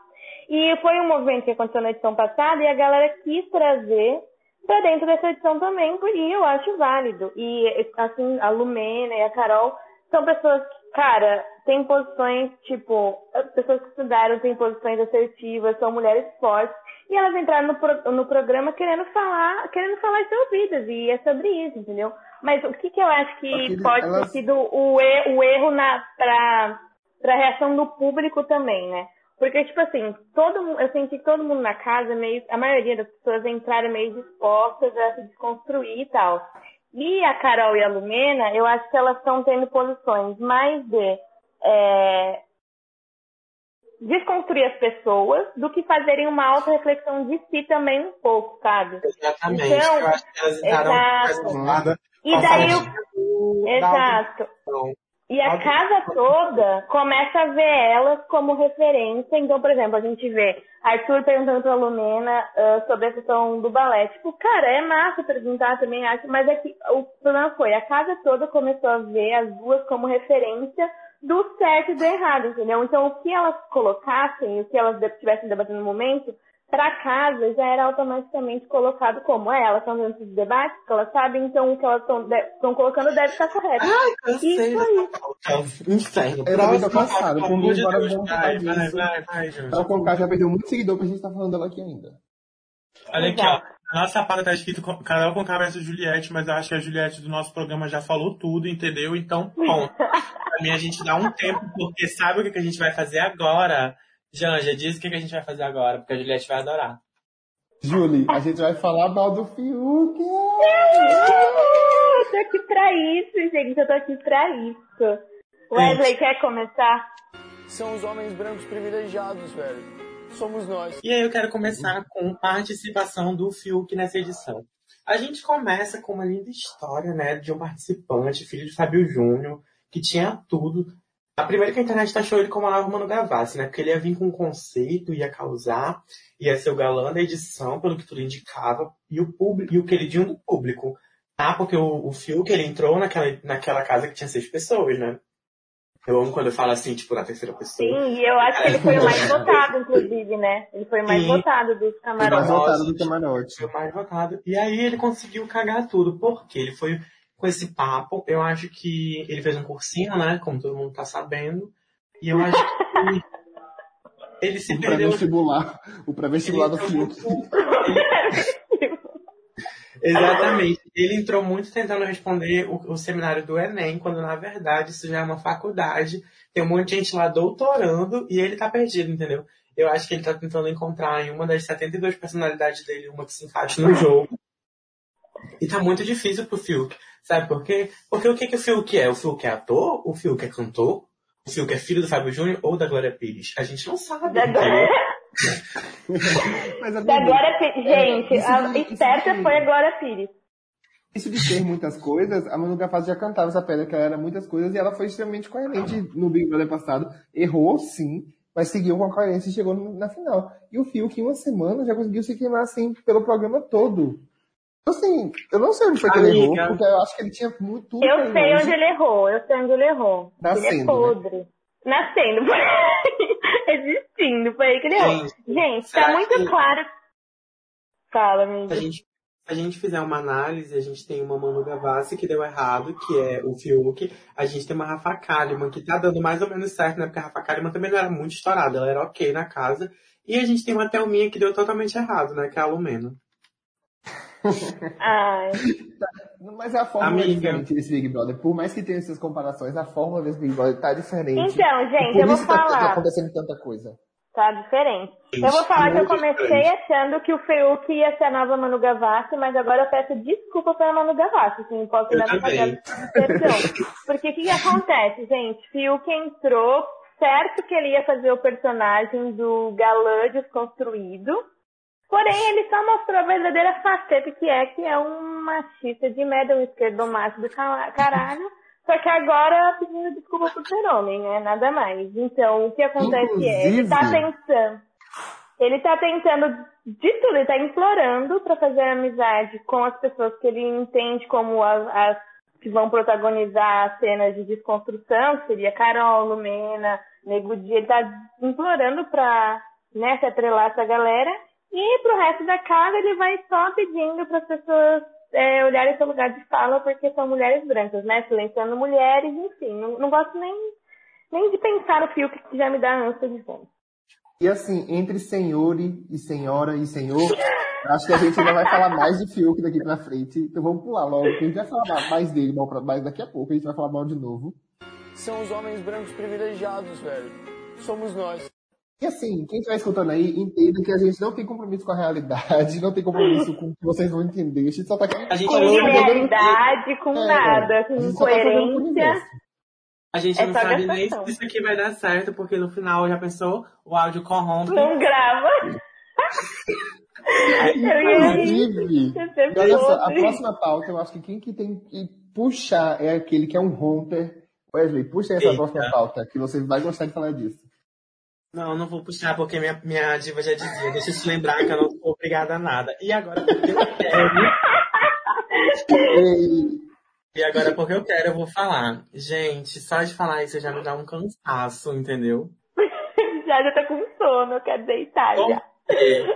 E foi um movimento que aconteceu na edição passada e a galera quis trazer para dentro dessa edição também, e eu acho válido. E, assim, a Lumena e a Carol são pessoas que, cara, têm posições, tipo, as pessoas que estudaram têm posições assertivas, são mulheres fortes, e elas entraram no, pro, no programa querendo falar, querendo falar ser ouvidas, e é sobre isso, entendeu? Mas o que, que eu acho que Aquele, pode elas... ter sido o, o erro pra reação do público também, né? Porque, tipo assim, todo eu senti que todo mundo na casa, meio, a maioria das pessoas entraram meio dispostas a se desconstruir e tal. E a Carol e a Lumena, eu acho que elas estão tendo posições mais de é, desconstruir as pessoas do que fazerem uma auto-reflexão de si também um pouco, sabe? Exatamente. Então, eu acho que elas exato. E daí eu... Exato. E a casa toda começa a ver elas como referência. Então, por exemplo, a gente vê Arthur perguntando pra Lumena uh, sobre a questão do balé. Tipo, cara, é massa perguntar também, acho, mas é que o problema foi, a casa toda começou a ver as duas como referência do certo e do errado, entendeu? Então, o que elas colocassem, o que elas estivessem debatendo no momento, para casa já era automaticamente colocado como é, elas estão dentro de debates, que elas sabem, então o que elas estão colocando deve estar correto. Ai, cansei Isso aí. Inferno. Era muito cansado. Com mim, agora vamos falar disso. Então, com já perdeu muito seguidor pra gente estar tá falando dela aqui ainda. Olha aqui, ó. Na nossa pauta tá escrito Carol com cabeça Juliette, mas eu acho que a Juliette do nosso programa já falou tudo, entendeu? Então, bom. (laughs) pra mim a gente dá um tempo, porque sabe o que a gente vai fazer agora? Janja, diz o que a gente vai fazer agora, porque a Juliette vai adorar. Julie, a gente vai falar mal do Fiuk. Eu tô aqui pra isso, gente. Eu tô aqui pra isso. Wesley, quer começar? São os homens brancos privilegiados, velho. Somos nós. E aí eu quero começar com participação do Fiuk nessa edição. A gente começa com uma linda história, né, de um participante, filho de Fábio Júnior, que tinha tudo, a primeira que a internet taxou ele como a nova Mano Gavassi, né? Porque ele ia vir com um conceito, ia causar, ia ser o galã da edição, pelo que tudo indicava, e o público, e o queridinho do público. Ah, porque o, o Fiuk, ele entrou naquela, naquela casa que tinha seis pessoas, né? Eu amo quando eu falo assim, tipo, na terceira pessoa. Sim, e eu acho que ele foi o mais votado, inclusive, né? Ele foi o mais Sim. votado dos camarotes. Foi mais votado do camarote. Foi o mais votado. E aí ele conseguiu cagar tudo. Por quê? Ele foi com esse papo. Eu acho que ele fez um cursinho, né? Como todo mundo tá sabendo. E eu acho que ele se o perdeu. Pré-vestibular. O pré-vestibular do Fiuk. (laughs) Exatamente. Ele entrou muito tentando responder o, o seminário do Enem, quando na verdade isso já é uma faculdade. Tem um monte de gente lá doutorando e ele tá perdido, entendeu? Eu acho que ele tá tentando encontrar em uma das 72 personalidades dele uma que se encaixe no jogo. E tá muito difícil pro Fiuk. Sabe por quê? Porque o que, que o Fiuk é? O Fiuk é ator? O Fiuk é cantor? O Fiuk é filho do Fábio Júnior ou da Glória Pires? A gente não sabe. Da (laughs) amigo, Da Glória Pires. Gente, isso a esperta foi a Glória Pires. Isso de ter muitas coisas, a Manu Gavassi já cantava essa pedra que ela era muitas coisas e ela foi extremamente coerente no Big Brother passado. Errou, sim, mas seguiu com a coerência e chegou na final. E o Fiuk, em uma semana, já conseguiu se queimar, assim, pelo programa todo. Então, assim, eu não sei onde foi que ele errou, porque eu acho que ele tinha muito tudo Eu sei longe. onde ele errou, eu sei onde ele errou. ele é Nascendo, né? podre. Nascendo, foi (laughs) existindo, foi aí que ele errou. Gente, Gente, tá muito que- claro. Fala, Se a gente, a gente fizer uma análise, a gente tem uma Manu Gavassi que deu errado, que é o Fiuk. A gente tem uma Rafa Kalimann que tá dando mais ou menos certo, né? Porque a Rafa Kalimann também não era muito estourada, ela era ok na casa. E a gente tem uma Thelminha que deu totalmente errado, né? Que é a Lumena. Ai, Mas a forma é Amiga. diferente desse Big Brother. Por mais que tenha essas comparações, a forma desse Big Brother tá diferente. Então, gente, por eu vou isso tá, tá falar. acontecendo tanta coisa. Tá diferente. Eu vou falar que eu comecei diferente. achando que o Fiuk ia ser a nova Manu Gavassi, mas agora eu peço desculpa pela Manu Gavassi, assim, posso Eu dar decepção. Porque o que, que acontece, gente? Fiuk entrou, certo que ele ia fazer o personagem do galã desconstruído, porém ele só mostrou a verdadeira faceta que é, que é um machista de merda, um esquerdomacho do ca- caralho. Só que agora pedindo desculpa por ser homem, né? Nada mais. Então, o que acontece é, ele tá Inclusive- tentando. Ele tá tentando de tudo, ele tá implorando pra fazer amizade com as pessoas que ele entende como as, as que vão protagonizar as cenas de desconstrução, que seria Carol, Lumena, Nego Di. Ele tá implorando pra né, se atrelar essa galera. E pro resto da casa ele vai só pedindo para as pessoas é, olharem seu lugar de fala porque são mulheres brancas, né? Silenciando mulheres, enfim. Não, não gosto nem, nem de pensar no fio que já me dá ânsia de vento. E assim, entre senhor e senhora e senhor, acho que a gente ainda vai falar mais de Fiuk daqui pra frente. Então vamos pular logo, que a gente vai falar mais dele mal pra- mais daqui a pouco, a gente vai falar mal de novo. São os homens brancos privilegiados, velho. Somos nós. E assim, quem estiver escutando aí, entenda que a gente não tem compromisso com a realidade, não tem compromisso com o que vocês vão entender. A gente só tá aqui A gente Com não nem, realidade, com É, nada, a com tá coerência. a gente É não sabe nem se isso aqui vai dar certo, porque no final já pensou, o áudio corrompe. Não grava. (laughs) Inclusive, olha só, a próxima pauta, eu acho que quem que tem que puxar é aquele que é um hunter. Wesley, puxa essa Eita. próxima pauta, que você vai gostar de falar disso. Não, não vou puxar porque minha, minha diva já dizia. Deixa eu te lembrar que eu não sou obrigada a nada. E agora porque eu quero. (laughs) E agora porque eu quero, eu vou falar. Gente, só de falar isso já me dá um cansaço, entendeu? (laughs) Já, já tô com sono, eu quero deitar já. Porque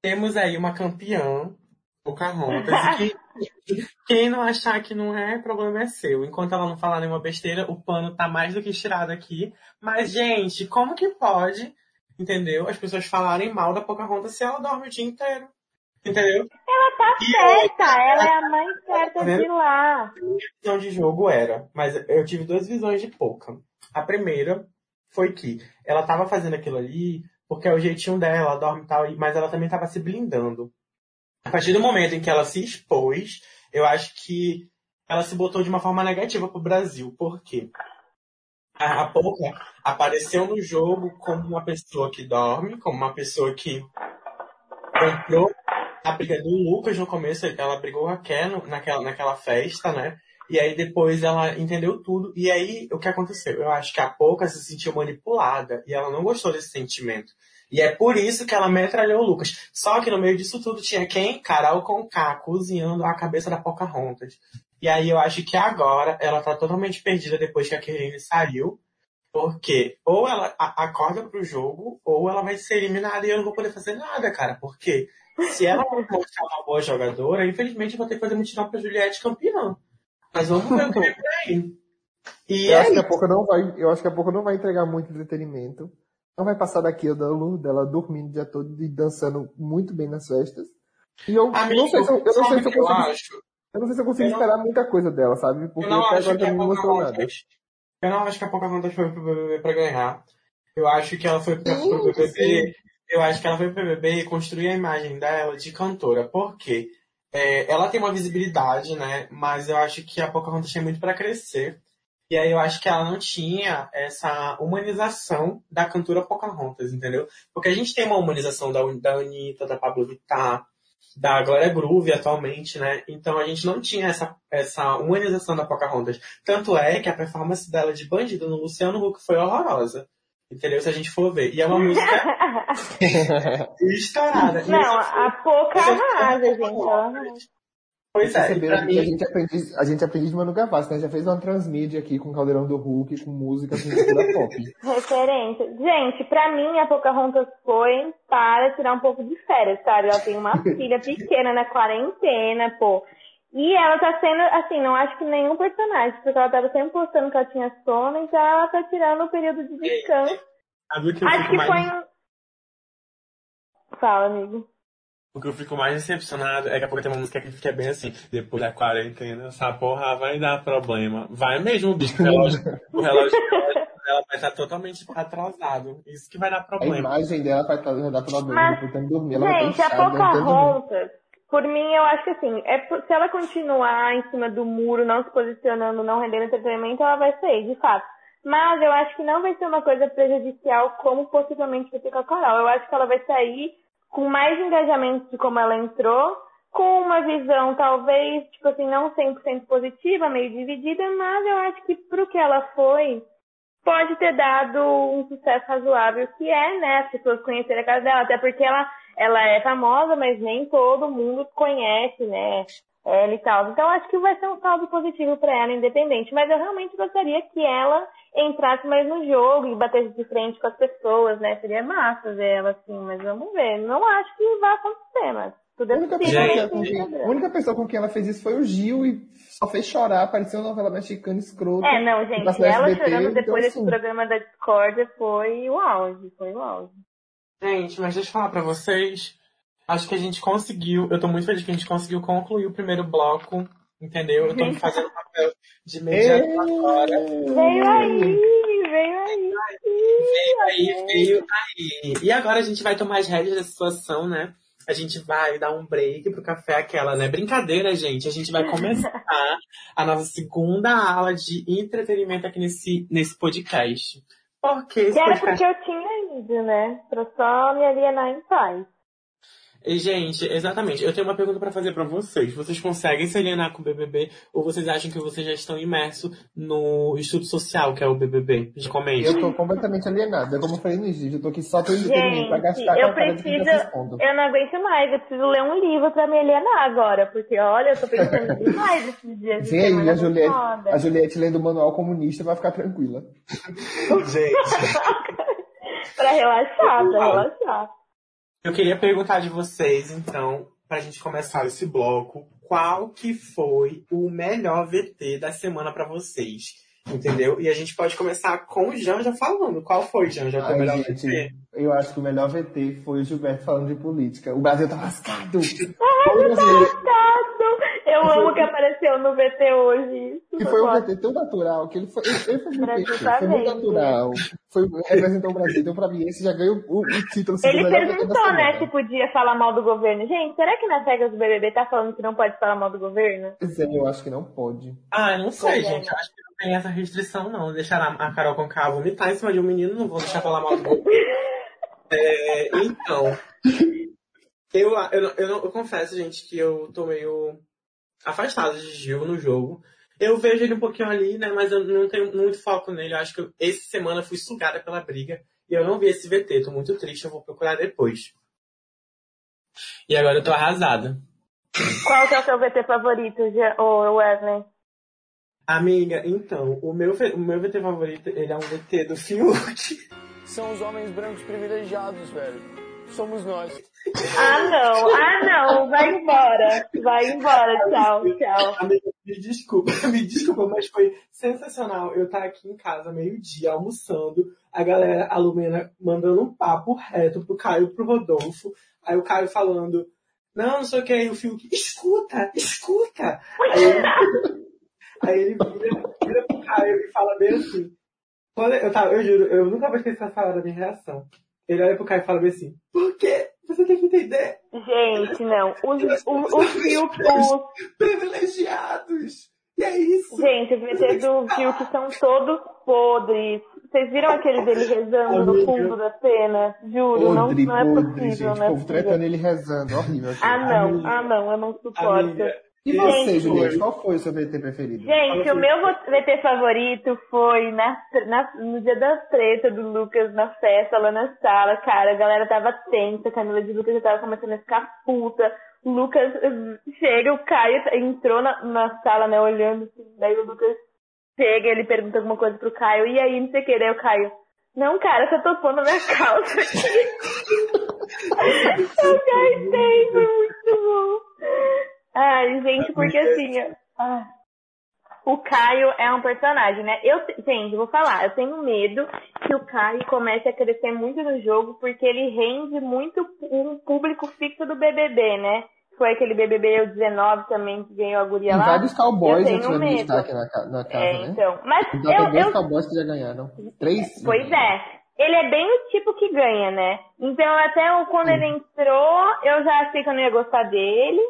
temos aí uma campeã, Pocahontas, e que, quem não achar que não é, problema é seu. Enquanto ela não falar nenhuma besteira, o pano tá mais do que estirado aqui. Mas, gente, como que pode, entendeu? As pessoas falarem mal da Pocahontas se ela dorme o dia inteiro. Entendeu? Ela tá E certa, ela é a mais certa de lá. visão de jogo era, mas eu tive duas visões de Poca. A primeira foi que ela tava fazendo aquilo ali porque é o jeitinho dela, ela dorme e tal, mas ela também tava se blindando. A partir do momento em que ela se expôs, eu acho que ela se botou de uma forma negativa pro Brasil. Por quê? A, a Poca apareceu no jogo como uma pessoa que dorme, como uma pessoa que comprou a briga do Lucas no começo, ela brigou com a Ken naquela, naquela festa, né? E aí depois ela entendeu tudo. E aí o que aconteceu? Eu acho que a Pouca se sentiu manipulada e ela não gostou desse sentimento. E é por isso que ela metralhou o Lucas. Só que no meio disso tudo tinha quem? Carol Conká, cozinhando a cabeça da Pocahontas. E aí eu acho que agora ela tá totalmente perdida depois que a Kerine saiu. Porque ou ela acorda pro jogo, ou ela vai ser eliminada e eu não vou poder fazer nada, cara. Porque se ela não mostrar uma boa jogadora, infelizmente eu vou ter que fazer mutirão pra Juliette campeã. Mas vamos ver o que vem por aí. E eu é acho que a pouco não vai, eu acho que a pouco não vai entregar muito entretenimento. Não vai passar daquilo dela dormindo o dia todo e dançando muito bem nas festas. E eu Amigo, não sei se eu, eu não sei se eu o que eu consigo. acho? Eu não sei se eu consigo Eu não- esperar muita coisa dela, sabe? Porque Eu não até acho agora não mostrou nada. Eu não acho que a Pocahontas foi pro BBB pra ganhar. Eu acho que ela foi pra, Sim, pro BBB. sim. Eu acho que ela foi pro BBB construir a imagem dela de cantora. Por quê? É, ela tem uma visibilidade, né? Mas eu acho que a Pocahontas tinha muito pra crescer. E aí eu acho que ela não tinha essa humanização da cantora Pocahontas, entendeu? Porque a gente tem uma humanização da, da Anitta, da Pablo Vittar, da Glória Groove atualmente, né? Então a gente não tinha essa, essa humanização da Pocahontas. Tanto é que a performance dela de bandido no Luciano Huck foi horrorosa. Entendeu? Se a gente for ver. E é uma música (laughs) estourada. Não, essa a pouca arrasa, gente. Pois é, Perceberam que a mim, gente aprende, a gente aprende de Manu Gavassi, né? Já fez uma transmídia aqui com o Caldeirão do Hulk, com música com cultura (laughs) pop. Referência. Gente, pra mim a Pocahontas foi para tirar um pouco de férias, sabe? Ela tem uma (laughs) filha pequena na quarentena, pô. E ela tá sendo, assim, não acho que nenhum personagem, porque ela tava sempre postando que ela tinha sono, então ela tá tirando o período de descanso. Sabe o que eu Acho que mais... foi um... Fala, amigo. O que eu fico mais decepcionado é que a pouco tem uma música que fica bem assim, depois da quarentena, essa porra vai dar problema. Vai mesmo, bicho, o relógio, o relógio dela vai estar totalmente atrasado. Isso que vai dar A problema. imagem dela vai, tá- vai dar problema, Mas, que dormir. Ela vai Gente, estar a inchada, não tem dormir. Pocahontas, por mim, eu acho que assim, é se ela continuar em cima do muro, não se posicionando, não rendendo entretenimento, ela vai sair, de fato. Mas eu acho que não vai ser uma coisa prejudicial como possivelmente vai ser com a Carol. Eu acho que ela vai sair com mais engajamento de como ela entrou, com uma visão talvez, tipo assim, não 100% positiva, meio dividida, mas eu acho que pro que ela foi, pode ter dado um sucesso razoável, que é, né, as pessoas conhecerem a casa dela, até porque ela, ela é famosa, mas nem todo mundo conhece, né, ela e tal. Então acho que vai ser um saldo positivo para ela, independente. Mas eu realmente gostaria que ela entrasse mais no jogo e batesse de frente com as pessoas, né, seria massa ver ela assim, mas vamos ver. Não acho que vai acontecer, mas tudo é única, possível. a única pessoa com quem ela fez isso foi o Gil e só fez chorar, parecia uma novela mexicana escrota. É, não, gente, ela SBT, chorando então, depois desse assim, programa da Discord foi o auge, foi o auge. Gente, mas deixa eu falar pra vocês. Acho que a gente conseguiu. Eu tô muito feliz que a gente conseguiu concluir o primeiro bloco. Entendeu? Eu tô me fazendo papel de mediador agora. Veio aí, veio aí. Veio aí, veio aí. E agora a gente vai tomar as rédeas da situação, né? A gente vai dar um break pro café aquela, né? Brincadeira, gente. A gente vai começar a nossa segunda aula de entretenimento aqui nesse, nesse podcast. Porque esse Que era podcast porque eu tinha ido, né? Pra só me alienar em paz. E, Gente, exatamente. Eu tenho uma pergunta pra fazer pra vocês. Vocês conseguem se alienar com o BBB ou vocês acham que vocês já estão imersos no estudo social, que é o BBB? De comente. Eu tô completamente alienado. É como eu falei no início, eu tô aqui só pelo entretenimento pra gastar com eu a cara de quem preciso. Eu não aguento mais, eu preciso ler um livro pra me alienar agora. Porque, olha, eu tô pensando (laughs) demais esses dias. de Vem aí, semana a Juliette, a Juliette lendo o manual comunista vai ficar tranquila. Gente. (laughs) Pra relaxar, pra relaxar. Eu queria perguntar de vocês, então, pra gente começar esse bloco, qual que foi o melhor VT da semana pra vocês? Entendeu? E a gente pode começar com o Janja falando. Qual foi, Janja, o melhor gente, VT? eu acho que o melhor VT foi o Gilberto falando de política. O Brasil tá lascado! Ai, um tô VT lascado. Eu amo que apareceu no VT hoje. Isso que foi um. VT tão natural que ele foi, ele ele foi muito tá foi muito vendo. natural. Foi, representou o Brasil. Então, pra mim, esse já ganhou o, o título assim, Ele perguntou, né, se podia falar mal do governo. Gente, será que nas regras do BBB tá falando que não pode falar mal do governo? É, eu acho que não pode. Ah, eu não sei, é, gente. Eu acho que não tem essa restrição, não. Deixar a, a Carol com K vomitar em cima de um menino, não vou deixar falar mal do governo. (laughs) É, então, eu, eu, eu, não- eu confesso, gente, que eu tô meio afastado de Gil no jogo. Eu vejo ele um pouquinho ali, né? Mas eu não tenho muito foco nele. Eu acho que eu, essa semana eu fui sugada pela briga. E eu não vi esse VT. Tô muito triste, eu vou procurar depois. E agora eu tô arrasada. Qual que é o seu VT favorito, Wesley? Amiga, então, o meu, o meu VT favorito, ele é um VT do Fiuk. São os homens brancos privilegiados, velho. Somos nós. Ah, não. Ah, não. Vai embora. Vai embora. Tchau, tchau. Me desculpa, (laughs) me desculpa, mas foi sensacional eu estar aqui em casa meio-dia almoçando, a galera, a Lumena, mandando um papo reto pro Caio e pro Rodolfo, aí o Caio falando não, não sei o que, aí o Fiuk, escuta, escuta. Aí ele, (laughs) aí ele vira, vira pro Caio e fala bem assim. Eu, tava, eu juro, eu nunca vou esquecer essa hora da minha reação. Ele olha pro Caio e fala bem assim, por quê? Você tem que entender. Gente, não. (laughs) Os, os, os os, Privilegiados. E é isso. gente, os VT do Fiuk são todos podres. Vocês viram aquele dele rezando no Amiga. fundo da cena? Juro, não, Podre, não é podre, possível, gente. não O é povo tretando ele rezando. Horrível. Ah, não, Amiga. ah, não, eu não suporto. Amiga, E você, Gente, Juliette? Qual foi o seu VT preferido? Gente, o meu VT favorito foi na, na- no dia da treta do Lucas na festa, lá na sala, cara. A galera tava tensa, a Camila de Lucas já tava começando a ficar puta. O Lucas eh, chega, o Caio entrou na, na sala, né, olhando assim. Daí o Lucas chega, ele pergunta alguma coisa pro Caio, e aí, não sei o que, daí o Caio. Não, cara, você topou na minha (laughs) calça aqui. (laughs) eu gaitei, foi muito bom. Ai, gente, porque assim. eu- ah, o Caio é um personagem, né? Eu, gente, vou falar, eu tenho medo que o Caio comece a crescer muito no jogo, porque ele rende muito um público fixo do BBB, né? Foi aquele BBB o 19 também que ganhou a guria Tem lá. vários cowboys eu tenho em medo. destaque na, na casa, É, né? então. Mas Já eu, tem dois eu, cowboys que já ganharam. Três? Pois é. Ele é bem o tipo que ganha, né? Então, até quando ele entrou, eu já achei que eu não ia gostar dele.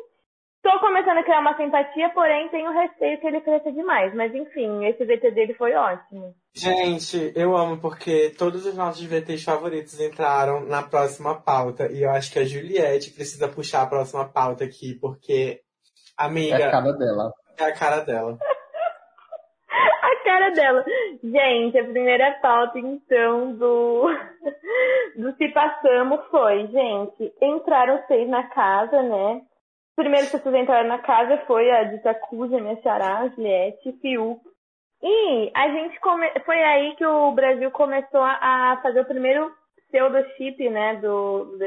Tô começando a criar uma simpatia, porém tenho receio que ele cresça demais. Mas enfim, esse VT dele foi ótimo. Gente, eu amo porque todos os nossos VTs favoritos entraram na próxima pauta. E eu acho que a Juliette precisa puxar a próxima pauta aqui, porque, amiga, É a cara dela. é a cara dela. (laughs) A cara dela. Gente, a primeira pauta, então, do, (laughs) do Se Passamos foi, gente, entraram seis na casa, né? Primeiro pessoas entraram na casa foi a Dita Cuja, minha xará, a Juliette, Fiuk. E a gente come... foi aí que o Brasil começou a fazer o primeiro pseudo-chip, né, do, do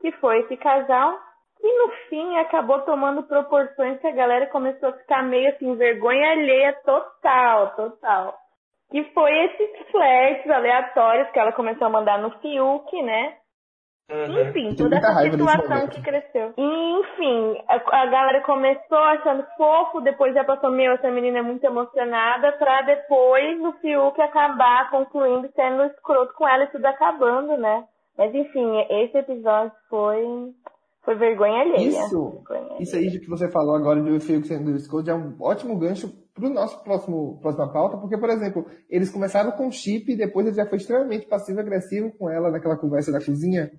que foi esse casal e no fim acabou tomando proporções que a galera começou a ficar meio assim, vergonha alheia total, total. Que foi esses flertes aleatórios que ela começou a mandar no Fiuk, né? Uhum. Enfim, toda essa situação que cresceu. E, enfim, a, a galera começou achando fofo, depois já passou, meu, essa menina é muito emocionada, pra depois o Fiuk acabar concluindo sendo escroto com ela e tudo acabando, né? Mas enfim, esse episódio foi, foi vergonha alheia. Isso, Vergonha isso aí que você falou agora do Fiuk sendo do Scott é um ótimo gancho pro nosso próximo próxima pauta, porque, por exemplo, eles começaram com chip e depois ele já foi extremamente passivo-agressivo com ela naquela conversa da cozinha.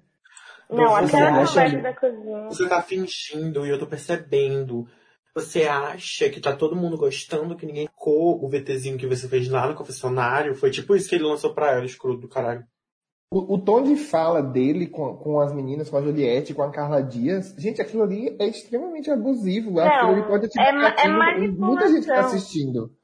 Não, Você aquela acha- conversa da cozinha. Você tá fingindo e eu tô percebendo. Você acha que tá todo mundo gostando, que ninguém cocou o VTzinho que você fez lá no confessionário? Foi tipo isso que ele lançou pra ela, escroto do caralho. O, o tom de fala dele com, com as meninas, com a Juliette, com a Carla Dias, gente, aquilo ali é extremamente abusivo. Não, aquilo ali pode ativar é é em muita gente que tá manipulação. assistindo.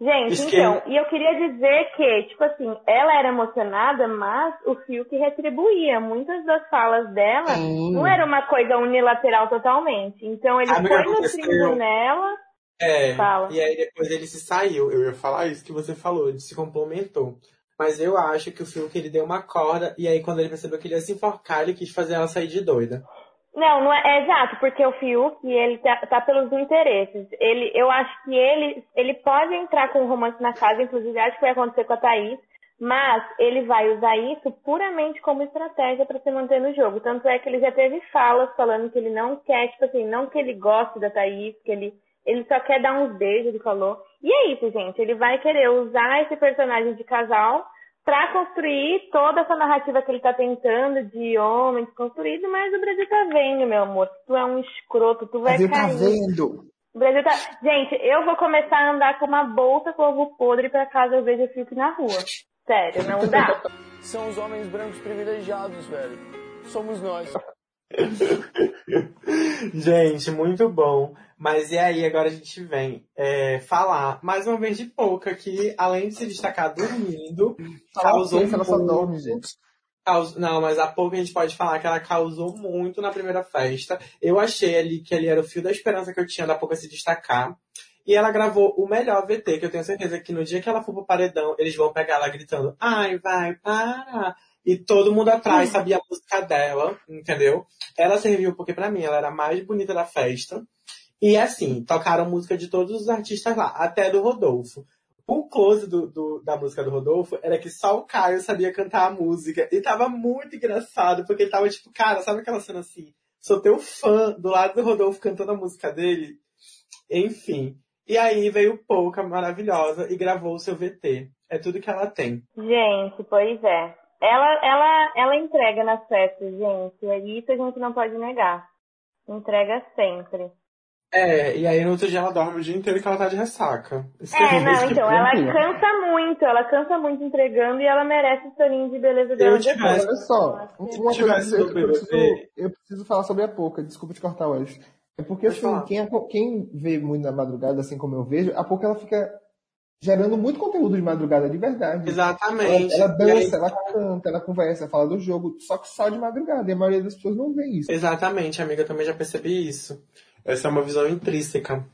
Gente, Esquema. então, e eu queria dizer que, tipo assim, ela era emocionada, mas o Fiuk retribuía. Muitas das falas dela Sim. não era uma coisa unilateral totalmente. Então ele Amiga, foi no trinco nela. É, Fala. e aí depois ele se saiu. Eu ia falar isso que você falou, ele se complementou. Mas eu acho que o Fiuk ele deu uma corda, e aí quando ele percebeu que ele ia se enforcar, ele quis fazer ela sair de doida. Não, não é, é exato, porque o Fiuk, ele tá, tá pelos interesses. Ele, eu acho que ele, ele pode entrar com um romance na casa, inclusive acho que vai acontecer com a Thaís, mas ele vai usar isso puramente como estratégia para se manter no jogo. Tanto é que ele já teve falas falando que ele não quer, tipo assim, não que ele goste da Thaís, que ele, ele só quer dar uns beijos, ele falou. E é isso, gente. Ele vai querer usar esse personagem de casal pra construir toda essa narrativa que ele tá tentando de homem desconstruído, mas o Brasil tá vendo, meu amor. Tu é um escroto, tu vai Brasil tá cair. vendo. O Brasil tá... Gente, eu vou começar a andar com uma bolsa com ovo podre pra caso eu veja Fiuk na rua. Sério, não dá. (laughs) São os homens brancos privilegiados, velho. Somos nós. (laughs) Gente, muito bom. Mas e aí, agora a gente vem é, falar mais uma vez de Pouca, que além de se destacar dormindo, causou Ela só dorme, gente. Não, mas a Pouca a gente pode falar que ela causou muito na primeira festa. Eu achei ali que ali era o fio da esperança que eu tinha da Pouca se destacar. E ela gravou o melhor VT, que eu tenho certeza que no dia que ela for pro paredão, eles vão pegar ela gritando, ai, vai, para. E todo mundo atrás sabia a música dela, entendeu? Ela serviu porque pra mim ela era a mais bonita da festa. E assim, tocaram música de todos os artistas lá, até do Rodolfo. O close do, do- da música do Rodolfo era que só o Caio sabia cantar a música. E tava muito engraçado, porque ele tava tipo, cara, sabe aquela cena assim? Sou teu fã do lado do Rodolfo cantando a música dele. Enfim. E aí veio Pouca, maravilhosa, e gravou o seu VT. É tudo que ela tem. Gente, pois é. Ela, ela, ela entrega nas festas, gente. E isso a gente não pode negar. Entrega sempre. É, e aí no outro dia ela dorme o dia inteiro que ela tá de ressaca. Isso É, é não, então, ela tranquilo. cansa muito, ela cansa muito entregando e ela merece o soninho de beleza eu dela tivesse- depois. Olha só, uma tivesse coisa eu, eu preciso, eu preciso falar sobre a Poca, desculpa te cortar hoje. É porque Pode assim, falar. quem, aco- quem vê muito na madrugada, assim como eu vejo, a Poca ela fica gerando muito conteúdo de madrugada de verdade. Exatamente. Ela, ela E aí- dança, ela canta, ela conversa, fala do jogo, só que só de madrugada. E a maioria das pessoas não vê isso. Exatamente, amiga, eu também já percebi isso. Essa é uma visão intrínseca.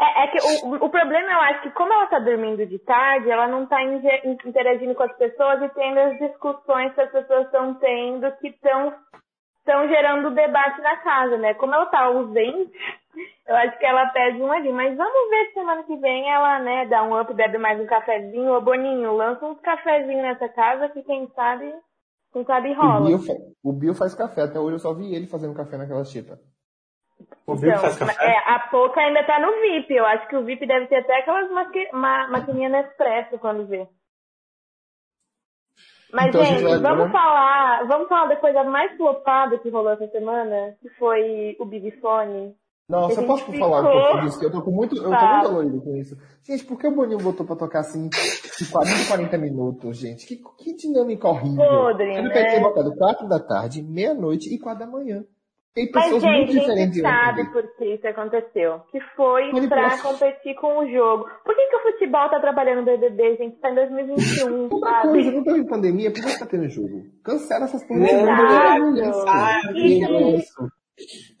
É, é que o, o problema, eu acho que como ela tá dormindo de tarde, ela não tá inge- interagindo com as pessoas e tendo as discussões que as pessoas estão tendo que estão estão gerando debate na casa, né? Como ela tá ausente, (laughs) eu acho que ela pede um ali. Mas vamos ver se semana que vem ela, né, dá um up, bebe mais um cafezinho. Ô, Boninho, lança uns cafezinhos nessa casa que quem sabe, quem sabe O rola. Bill, fa- o Bill faz café, até hoje eu só vi ele fazendo café naquela chita. O Bill Então, faz café? é, a Pouca ainda tá no VIP. Eu acho que o VIP deve ter até aquelas maqui ma maquininhas Nespresso quando vê. Mas, Então, gente gente, vamos agora- falar, vamos falar da coisa mais flopada que rolou essa semana, que foi o Big Fone. Nossa, A eu posso gente falar um ficou- pouco disso? Eu tô com muito, eu tô muito dolorido com isso. Gente, por que o Boninho botou pra tocar assim de 40 40 minutos, gente? Que, que dinâmica horrível. Podre, Ele né? botado 4 da tarde, meia-noite e 4 da manhã. Tem Mas, pessoas gente, muito a diferentes. gente sabe por que isso aconteceu. Que foi pra competir com o jogo. Por que, que o futebol tá trabalhando no BBB, gente? Tá em (laughs) 2021, Outra coisa, não tô em pandemia, por que tá tendo jogo? Cancela essas porras. Ah.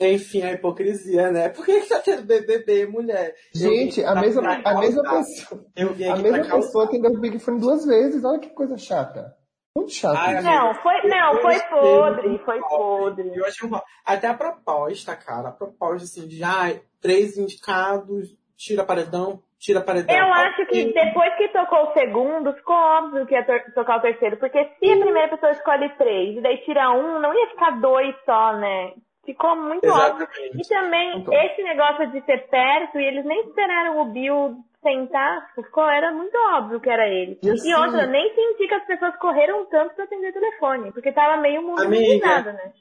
Enfim, a hipocrisia, né? Por que, que tá tendo BBB, mulher? Gente, a mesma, a mesma pessoa. A mesma pessoa o Big Fone duas vezes. Olha que coisa chata. Muito chato. Ai, isso. Não, foi, não, Eu foi podre, foi podre. Eu achei um... Até a proposta, cara, a proposta assim de ai, três indicados, tira paredão, tira paredão. Eu acho que depois que tocou o segundo, ficou óbvio que ia to- tocar o terceiro. Porque se a primeira pessoa escolhe três e daí tira um, não ia ficar dois só, né? Ficou muito óbvio. Exatamente. E também, Então. esse negócio de ser perto, e eles nem esperaram o Bill sentar, ficou, era muito óbvio que era ele. E assim- E outra, nem senti que as pessoas correram tanto pra atender o telefone, porque tava meio mundo iluminado, né?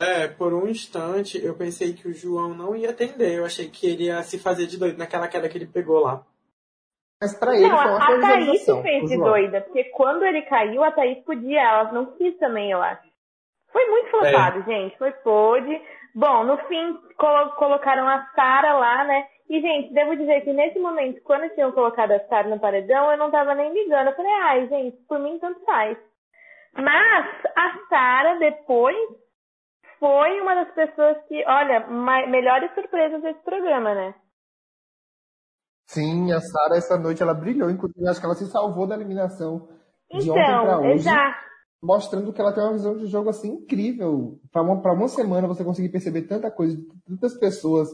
É, por um instante eu pensei que o João não ia atender. Eu achei que ele ia se fazer de doido naquela queda que ele pegou lá. Mas pra ele Não, foi uma a, a Thaís fez de doida, porque quando ele caiu, a Thaís podia, ela não quis também, eu acho. Foi muito flopado, gente, foi pôde. Bom, no fim, colo- colocaram a Sara lá, né? E, gente, devo dizer que nesse momento, quando tinham colocado a Sara no paredão, eu não tava nem ligando. Eu falei, ai, gente, por mim tanto faz. Mas a Sara, depois, foi uma das pessoas que, olha, melhores surpresas desse programa, né? Sim, a Sara essa noite ela brilhou, inclusive acho que ela se salvou da eliminação de ontem pra Então, hoje, exato. mostrando que ela tem uma visão de jogo assim incrível. Pra uma, pra uma semana você conseguir perceber tanta coisa, tantas pessoas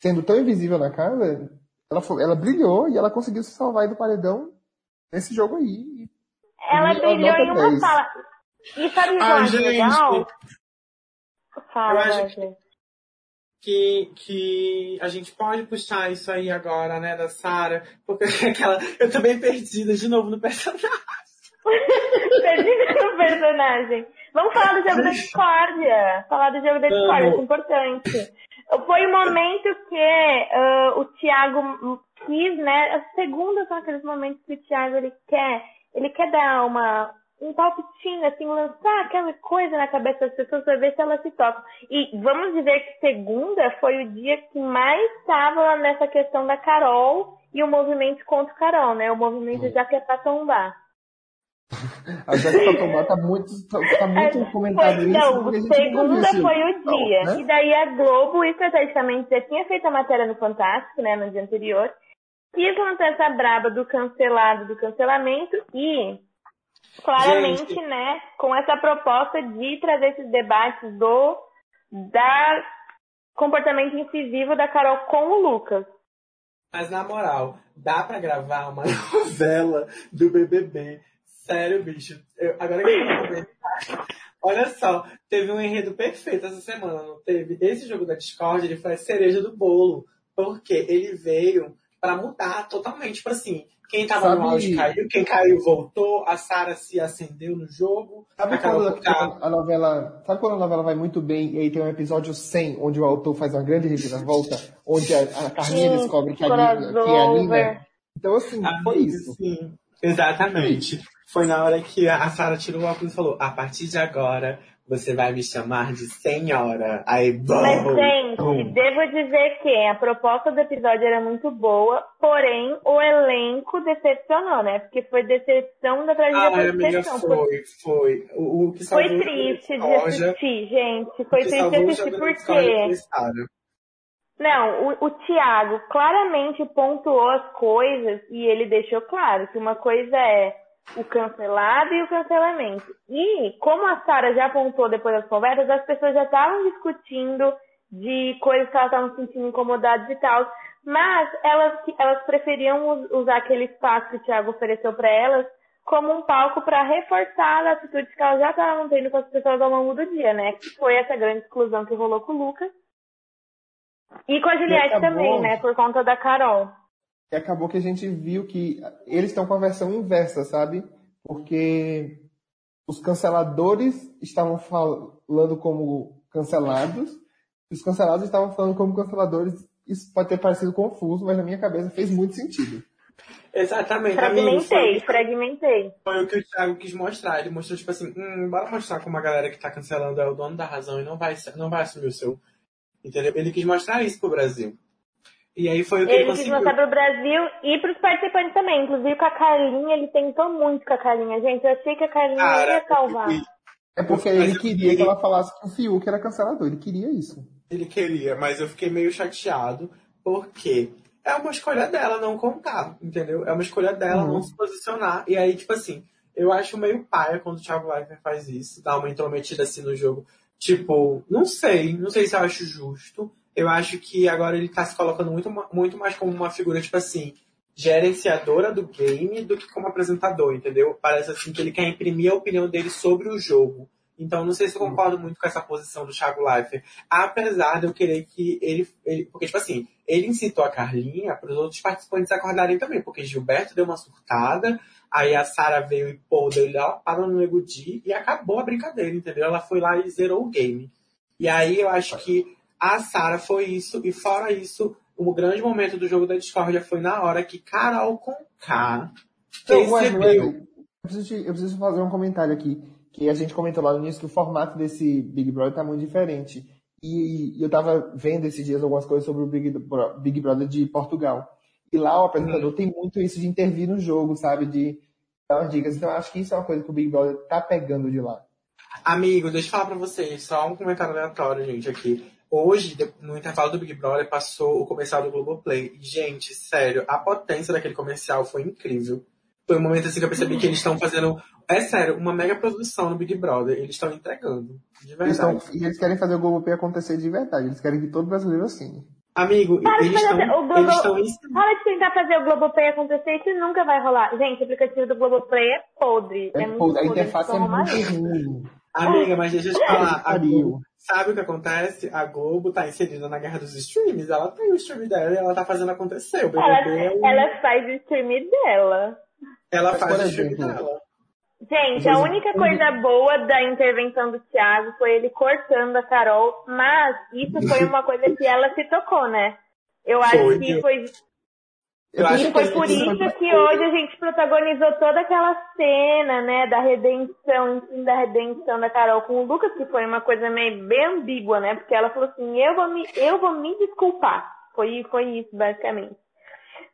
sendo tão invisível na casa, ela, foi- ela brilhou e ela conseguiu se salvar aí do paredão nesse jogo aí. Ela E brilhou em uma 10. fala. E sabe o que Ah, acho gente, legal? Fala, eu acho Wesley. que, que a gente pode puxar isso aí agora, né, da Sara, porque (laughs) aquela. Eu tô bem perdida de novo no personagem. (laughs) Perdi o personagem. Vamos falar do jogo da discórdia. Falar do jogo da discórdia, é importante. Foi o momento que ah, o Thiago quis, né? As segundas são aqueles momentos que o Thiago ele quer, ele quer dar uma um palpitinho, assim, lançar aquela coisa na cabeça das pessoas para ver se elas se tocam. E vamos dizer que segunda foi o dia que mais estava nessa questão da Carol e o movimento contra o Carol, né? O movimento já que é pra tombar. A Jéssica Tomar tá muito, tá, tá muito É, comentado foi, isso. não, porque a gente nunca segunda foi o dia. Não, né? E daí a Globo, estrategicamente, já tinha feito a matéria no Fantástico, né, no dia anterior. Quis lançar essa braba do cancelado, do cancelamento. E Claramente, Gente. né, com essa proposta de trazer esses debates do da comportamento incisivo da Carol com o Lucas. Mas na moral, dá pra gravar uma (laughs) novela do BBB? Sério, bicho. Eu- agora que eu vou (laughs) ver. Olha só, teve um enredo perfeito essa semana, não teve? Esse jogo da Discord, ele foi a cereja do bolo. Porque ele veio pra mudar totalmente, tipo assim, quem tava no Sabe- auge caiu, quem caiu voltou, a Sara se acendeu no jogo, Sabe quando a novela. Sabe quando a novela vai muito bem e aí tem um episódio 100, onde o autor faz uma grande reviravolta, onde a, a Carlinha Sim, descobre que a, Nina, que é a Nina. Então, assim, foi Amigo, isso. Sim, exatamente. Foi na hora que a Sara tirou o óculos e falou: a partir de agora você vai me chamar de senhora. Aí, bom. Mas, gente, devo dizer que a proposta do episódio era muito boa, porém o elenco decepcionou, né? Porque foi decepção da tragédia amiga, decepção. Foi, foi, foi. O, o que foi triste de assistir, gente. Foi triste de assistir foi Sara. Não, o, o Thiago claramente pontuou as coisas e ele deixou claro que uma coisa é o cancelado e o cancelamento. E como a Sara já apontou depois das conversas, as pessoas já estavam discutindo de coisas que elas estavam se sentindo incomodadas e tal. Mas elas, elas preferiam us- usar aquele espaço que o Thiago ofereceu para elas como um palco para reforçar as atitudes que elas já estavam tendo com as pessoas ao longo do dia, né? Que foi essa grande exclusão que rolou com o Lucas. E com a Juliette acabou- também, né? Por conta da Carol. E acabou que a gente viu que eles estão com a versão inversa, sabe? Porque os canceladores estavam falando como cancelados, e os cancelados estavam falando como canceladores. Isso pode ter parecido confuso, mas na minha cabeça fez muito sentido. Exatamente, amigo. Fragmentei, Foi, fragmentei. foi o que o Thiago quis mostrar. Ele mostrou, tipo assim, hum, bora mostrar como a galera que tá cancelando é o dono da razão e não vai, não vai assumir o seu. Entendeu? Ele quis mostrar isso pro Brasil. E aí foi o que ele, Ele quis conseguiu. mostrar pro Brasil e pros participantes também. Inclusive com a Carlinha, ele tentou muito com a Carlinha. Gente, eu achei que a Carlinha Cara, ia salvar. eu- É porque Mas ele queria que fiquei- ela falasse que o Fiuk era cancelador. Ele queria isso. Ele queria, mas eu fiquei meio chateado, porque é uma escolha dela não contar, entendeu? É uma escolha dela Uhum. não se posicionar. E aí, tipo assim, eu acho meio paia quando o Thiago Leifert faz isso, dá uma intrometida assim no jogo. Tipo, não sei, não sei se eu acho justo. Eu acho que agora ele tá se colocando muito, muito mais como uma figura, tipo assim, gerenciadora do game do que como apresentador, entendeu? Parece assim que ele quer imprimir a opinião dele sobre o jogo. Então, não sei se eu concordo muito com essa posição do Thiago Leifert. Apesar de eu querer que ele, ele. Porque, tipo assim, ele incitou a Carlinha para os outros participantes acordarem também. Porque Gilberto deu uma surtada, aí a Sara veio e pô, deu lapada no Nego e acabou a brincadeira, entendeu? Ela foi lá e zerou o game. E aí eu acho que a Sara foi isso, e fora isso, o grande momento do jogo da discórdia foi na hora que Carol com K Então, ué, eu, preciso eu preciso fazer um comentário aqui. Que a gente comentou lá no início que o formato desse Big Brother tá muito diferente. E, e eu tava vendo esses dias algumas coisas sobre o Big, Big Brother de Portugal. E lá o apresentador tem muito isso de intervir no jogo, sabe? De dar umas dicas. Então eu acho que isso é uma coisa que o Big Brother tá pegando de lá. Amigo, deixa eu falar pra vocês, só um comentário aleatório, gente, aqui. Hoje, no intervalo do Big Brother, passou o comercial do Globoplay. E, Gente, sério, a potência daquele comercial foi incrível. Foi um momento assim que eu percebi que eles estão fazendo, é sério, uma mega produção no Big Brother. Eles estão entregando. De Eles verdade. tão- e eles querem fazer o Globoplay acontecer de verdade. Eles querem que todo brasileiro assine. Amigo, Para eles estão. o Globo... Eles estão em- Para de tentar fazer o Globoplay acontecer, isso nunca vai rolar. Gente, o aplicativo do Globoplay é podre. É, É, muito pô, a podre, interface é eles muito ruim. Amiga, mas deixa eu te falar. A. Globo, sabe o que acontece? A Globo tá inserida na guerra dos streams. Ela tem o stream dela e ela tá fazendo acontecer. O BBB Ela, é um- ela faz o stream dela. ela Mas, faz o stream exemplo, dela. Gente, a única coisa boa da intervenção do Thiago foi ele cortando a Carol, mas isso foi (laughs) uma coisa que ela se tocou, né? Eu acho Foi. que foi, Eu e foi por isso isso que hoje a gente protagonizou toda aquela cena, né, da redenção, enfim, da redenção da Carol com o Lucas, que foi uma coisa meio bem ambígua, né? Porque ela falou assim, eu vou me, eu vou me desculpar. Foi, foi isso, basicamente.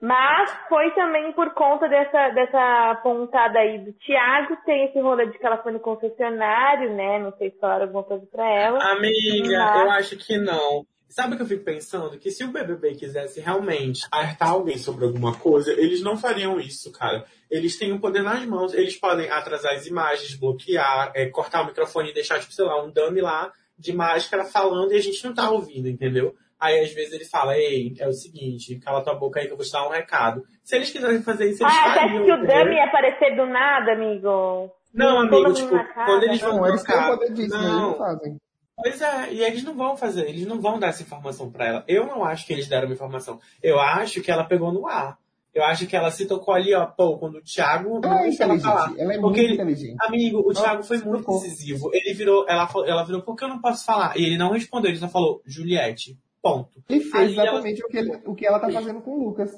Mas foi também por conta dessa, dessa pontada aí do Thiago, tem esse rolê de que ela foi no confessionário, né? Não sei se falaram alguma coisa pra ela. Amiga, Mas- eu acho que não. Sabe o que eu fico pensando? Que se o BBB quisesse realmente alertar alguém sobre alguma coisa, eles não fariam isso, cara. Eles têm o poder nas mãos, eles podem atrasar as imagens, bloquear, é, cortar o microfone e deixar, tipo, sei lá, um dummy lá de máscara falando e a gente não tá ouvindo, entendeu? Aí às vezes ele fala, ei, é o seguinte, cala tua boca aí que eu vou te dar um recado. Se eles quiserem fazer isso, eles Ah, fariam. acha que o? Dummy ia aparecer do nada, amigo? Não, amigo, tipo, quando eles vão Não, eles têm o trocar. poder disso, né? Eles Não, não fazem. Pois é, e eles não vão fazer, eles não vão dar essa informação pra ela. Eu não acho que eles deram uma informação. Eu acho que ela pegou no ar. Eu acho que ela se tocou ali, ó, pô, quando o Thiago Ela é não deixou ela falar. inteligente. Ela é Porque muito ele- inteligente. Amigo, o Ela Thiago foi muito tocou. decisivo. Ele virou, ela, ela virou, por que eu não posso falar? E ele não respondeu, ele só falou, Juliette, ponto. Ele fez Aí ela- exatamente o, que ele- o que ela tá fazendo com o Lucas.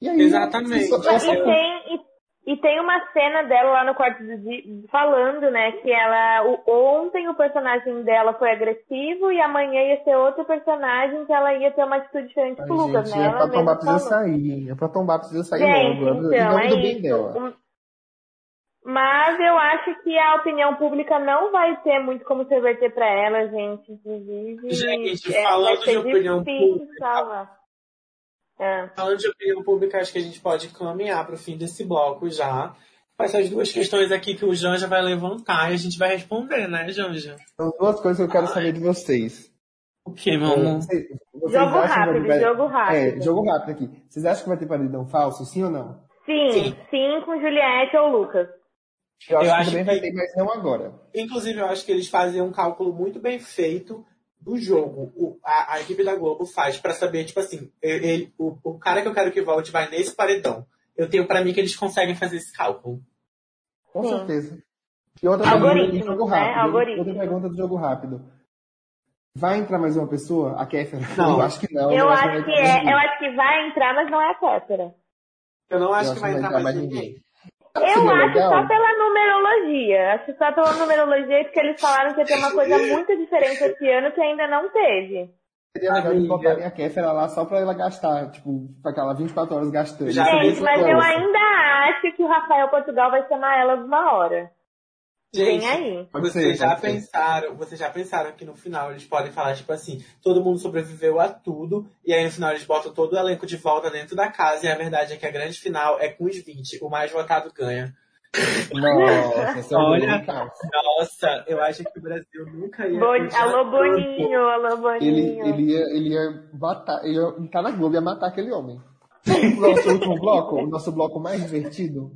E aí, Exatamente. ela só- ela só- E tem, e, tem uma cena dela lá no quarto do Di falando, né, que ela. O, ontem o personagem dela foi agressivo e amanhã ia ser outro personagem que ela ia ter uma atitude diferente Ai, com o Lucas, gente, né? Ela Pra tombar precisa falou. sair. A Pra tombar precisa sair Gente, logo. Então, é isso. dela. Mas eu acho que a opinião pública não vai ter muito como se reverter pra ela, gente. Inclusive, Gente, é, falando vai ser de opinião pública. salvar. É. Falando de opinião pública, acho que a gente pode caminhar para o fim desse bloco já. Com essas duas questões aqui que o Janja vai levantar e a gente vai responder, né, Janja? São duas coisas que eu quero saber de vocês. O que, meu É, amor? vocês- vocês Jogo rápido, vai- jogo rápido. É, jogo rápido aqui. Vocês acham que vai ter paredão falso, sim ou não? Sim, sim, com Juliette ou Lucas. Eu acho Eu que acho também que- vai ter, mas não agora. Inclusive, eu acho que eles fazem um cálculo muito bem feito do jogo. O- a, a equipe da Globo faz para saber, tipo assim, ele, o, o cara que eu quero que volte vai nesse paredão. Eu tenho para mim que eles conseguem fazer esse cálculo. Com Sim. certeza. E outra Algoritmo, pergunta do jogo né? rápido. Algoritmo. Outra pergunta do jogo rápido. Vai entrar mais uma pessoa? A Kéfera? Não. Eu acho que não. eu acho acho que vai entrar é, ninguém. eu acho que vai entrar, mas não é a Kéfera. Eu não acho Eu que vai entrar mais ninguém. Que Eu seria acho legal? só pela numerologia. Acho só pela numerologia, porque eles falaram que ia ter uma coisa muito diferente esse ano que ainda não teve. Seria legal de Amiga. botarem a Kéfera lá só pra ela gastar, tipo, ficar lá 24 horas gastando. É Gente, mas eu ainda acho que o Rafael Portugal vai chamar ela uma hora. Gente, aí. Pode vocês já pensaram, vocês já pensaram que no final eles podem falar, tipo assim, todo mundo sobreviveu a tudo, e aí no final eles botam todo o elenco de volta dentro da casa, e a verdade é que a grande final é com os 20, o mais votado ganha. Nossa, é Olha. Nossa, eu acho que o Brasil nunca ia. Boni- Alô. Boninho, alô, Ele, Boninho. ele, ia, ele ia matar, ele ia tá na Globo, ia matar aquele homem. O (laughs) nosso último bloco, o nosso bloco mais divertido.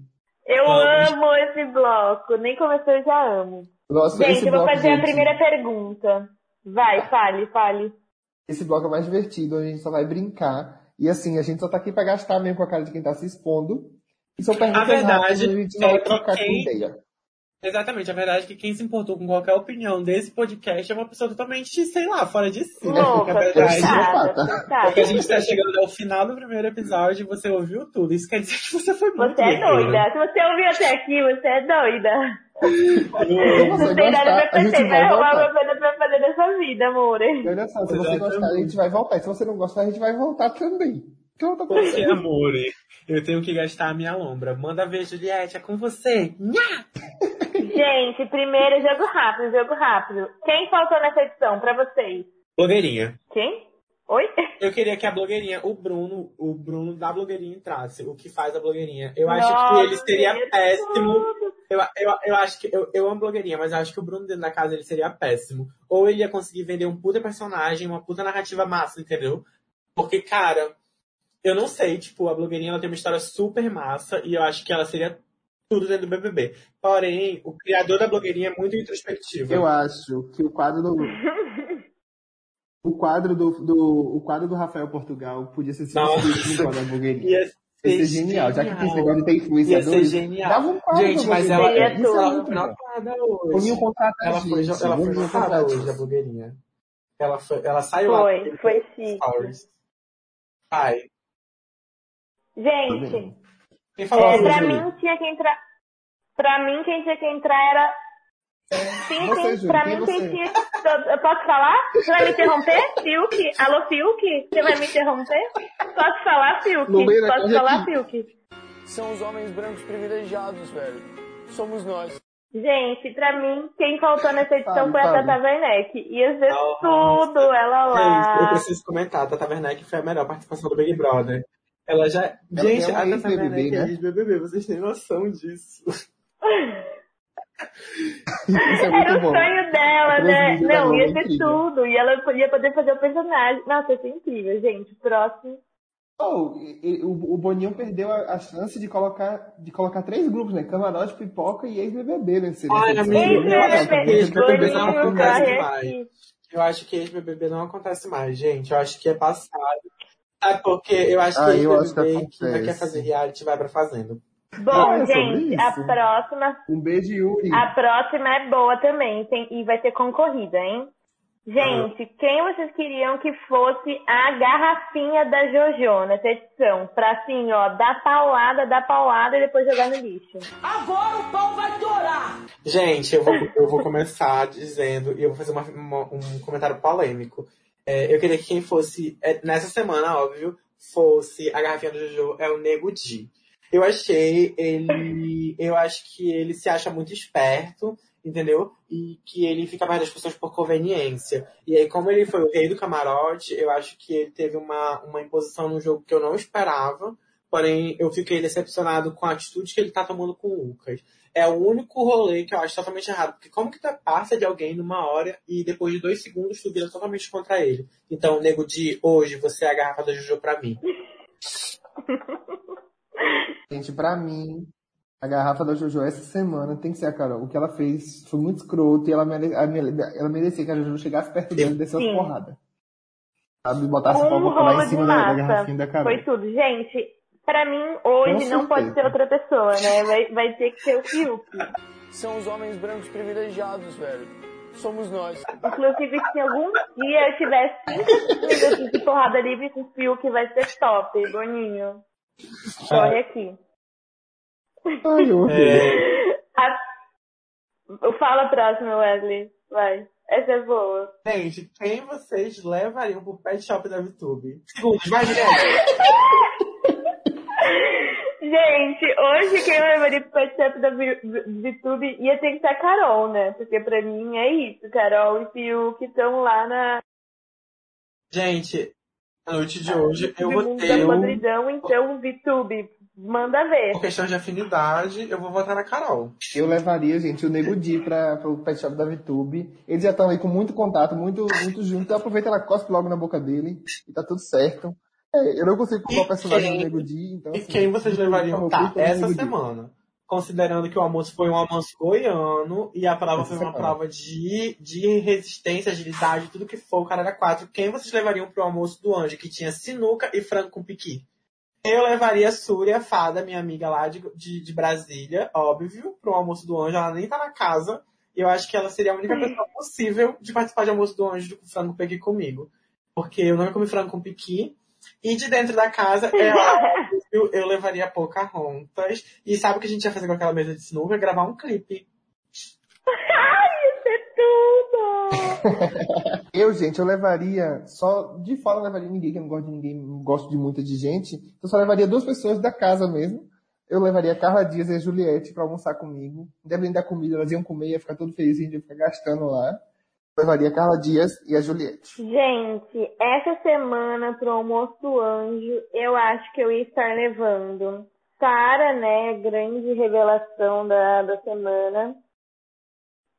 Eu Vamos. amo esse bloco. Nem começou, eu já amo. o Nosso, Gente, eu vou fazer a gente, primeira pergunta. Vai, fale, fale. Esse bloco é mais divertido, a gente só vai brincar. E assim, a gente só tá aqui pra gastar mesmo com a cara de quem tá se expondo. E são perguntas A verdade rápidas, a gente não é vai trocar com ideia. Exatamente, a verdade é que quem se importou com qualquer opinião desse podcast é uma pessoa totalmente, sei lá, fora de si, né? Porque Louca, a verdade Psicopata. Porque a gente tá chegando ao final do primeiro episódio e você ouviu tudo. Isso quer dizer que você foi muito Você é guerreira. doida. Se você ouviu até aqui, você é doida. Não tem nada pra fazer. Vai vai arrumar voltar. uma coisa pra fazer dessa vida, amor. Olha só, se você Exatamente. gostar, a gente vai voltar. Se você não gostar, a gente vai voltar também. Então tá Porque, amor, eu tenho que gastar a minha lombra. Manda ver, Juliette, é com você. Nha! Gente, primeiro, jogo rápido, jogo rápido. Quem faltou nessa edição pra vocês? Blogueirinha. Quem? Oi? Eu queria que a blogueirinha, o Bruno, o Bruno da blogueirinha entrasse. O que faz a blogueirinha. Eu acho Nossa, que ele seria péssimo. tudo. Eu, eu, eu acho que eu, eu amo blogueirinha, mas eu acho que o Bruno dentro da casa ele seria péssimo. Ou ele ia conseguir vender um puta personagem, uma puta narrativa massa, entendeu? Porque, cara, eu não sei, tipo, a blogueirinha ela tem uma história super massa e eu acho que ela seria tudo dentro do BBB. Porém, o criador da blogueirinha é muito introspectivo. Eu acho que o quadro do. (laughs) O quadro do, do, o quadro do Rafael Portugal podia ser substituído no quadro da blogueirinha. Ia Ia ser genial, já que tem esse negócio de ter Ia ser genial. Dava um quadro Gente, mas ela, é ela foi notada hoje. contratar Ela a foi, gente. ela foi notada hoje, a blogueirinha. Ela, foi, ela saiu lá. Foi, foi sim. Ai, Gente, quem é, pra mim tinha que entrar. Pra mim, quem tinha que entrar era. Sim, Você, pra quem mim, você? quem tinha. Eu posso falar? Você vai me interromper? (laughs) Fiuk? Alô, Fiuk? Você vai me interromper? Posso falar, Fiuk? Posso falar. Fiuk? São os homens brancos privilegiados, velho. Somos nós. Gente, pra mim, quem faltou nessa edição foi a. Tata Werneck. Ia ser Nossa. tudo, ela eu lá. preciso comentar, a Tata Werneck foi a melhor participação do Big Brother. Ela já. Ela Gente, é a ex-BBB, é né? ex-BBB, vocês têm noção disso. Isso é muito Era o bom. sonho dela, né? Não, Globo ia é ser incrível. tudo. E ela ia poder fazer o personagem. Nossa, ia ser incrível, gente. Próximo. Oh, o, o Boninho perdeu a, chance de colocar, de colocar três grupos, né? Camarote, pipoca e ex-BBB não, ex-BBB não Boninho, acontece mais. Eu acho que ex-BBB não acontece mais, gente. Eu acho que é passado. Sabe porque eu acho que Ah, eu acho que vai quer fazer reality, vai pra fazenda. Bom, Ah, é gente, a próxima, Um beijo, Yuri. a próxima é boa também. Tem, e vai ser concorrida, hein? Gente, quem vocês queriam que fosse a garrafinha da Jojo nessa edição? Pra assim, ó, dar paulada, dar paulada e depois jogar no lixo. Gente, eu vou, eu vou começar dizendo, e eu vou fazer uma- uma- um comentário polêmico. É, eu queria que quem fosse, é, nessa semana, óbvio, fosse a garrafinha do Jojo, é o Nego Di. Eu achei ele. Eu acho que ele se acha muito esperto, entendeu? E que ele fica mais das pessoas por conveniência. E aí, como ele foi o rei do camarote, eu acho que ele teve uma, uma imposição no jogo que eu não esperava. Porém, eu fiquei decepcionado com a atitude que ele tá tomando com o Lucas. É o único rolê que eu acho totalmente errado. Porque como que tu passa de alguém numa hora e depois de dois segundos tu vira totalmente contra ele? Então, nego de hoje, você é a garrafa da Juju pra mim. (laughs) Gente, pra mim, a garrafa da Jojo essa semana tem que ser a Carol. O que ela fez foi muito escroto e ela, mere... ela merecia que a Jojo chegasse perto dele e descesse Sim. umas porradas. Sabe? Botasse Um pra botar lá em cima da, da garrafinha da Carol. Foi tudo. Gente, pra mim, hoje não pode ser outra pessoa, né? Vai, vai ter que ser o Fiuk. São os homens brancos privilegiados, velho. Somos nós. Inclusive, se algum dia eu tivesse cinco minutos de porrada livre com o Fiuk, vai ser top, Boninho. Corre aqui. Ai, eu É, (laughs) A... Fala próximo, Wesley. Vai. Essa é boa. gente, quem vocês levariam pro pet shop da VTube? Segundos, vai, Juliette. (laughs) Gente, hoje quem eu levaria pro pet shop da VTube ia ter que ser a Carol, né? Porque pra mim é isso. Carol e Fiuk estão lá na Gente, na noite de hoje eu mundo da ter um... podridão, então VTube, manda ver. Por questão de afinidade, eu vou votar na Carol. Eu levaria, gente, o Nego Di pra, pro pet shop da VTube. Eles já estão aí com muito contato, muito, muito junto. Então aproveita ela cospe logo na boca dele e tá tudo certo. É, eu não consigo comprar o personagem quem- do Nego Di, então E assim, quem vocês levariam? Tá, essa semana. Considerando que o almoço foi um almoço goiano e a prova Essa foi uma semana. prova de, de resistência, agilidade, tudo que for, o cara era quatro. Quem vocês levariam pro almoço do anjo, que tinha sinuca e frango com piqui? Eu levaria a Súria, a fada, minha amiga lá de, de, de Brasília, óbvio, pro almoço do anjo. Ela nem tá na casa. E eu acho que ela seria a única pessoa possível de participar de almoço do anjo com frango com piqui comigo. Porque eu não comi frango com piqui. E de dentro da casa, ela, (laughs) eu, eu levaria a Pocahontas. E sabe o que a gente ia fazer com aquela mesa de sinuca? Gravar um clipe. Isso é tudo! (laughs) Eu, gente, eu levaria só de fora eu não levaria ninguém, que eu não gosto de ninguém, não gosto de muita de gente. Eu só levaria duas pessoas da casa mesmo. Eu levaria a Carla Dias e a Juliette pra almoçar comigo. Independente da comida, elas iam comer, ia ficar todo feliz, a gente ia ficar gastando lá. Eu levaria a Carla Dias e a Juliette. Gente, essa semana pro almoço anjo, eu acho que eu ia estar levando Sara, né? Grande revelação da, da semana.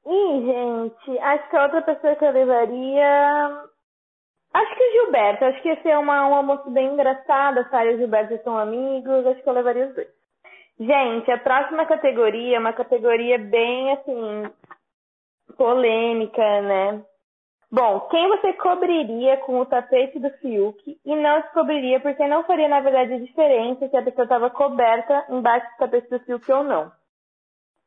E, gente, acho que a outra pessoa que eu levaria. Acho que o Gilberto. Acho que ia ser uma, um almoço bem engraçado. A Sara e o Gilberto são amigos. Acho que eu levaria os dois. Gente, a próxima categoria é uma categoria bem, assim, polêmica, né? Bom, quem você cobriria com o tapete do Fiuk e não descobriria porque não faria, na verdade, diferença se a pessoa estava coberta embaixo do tapete do Fiuk ou não?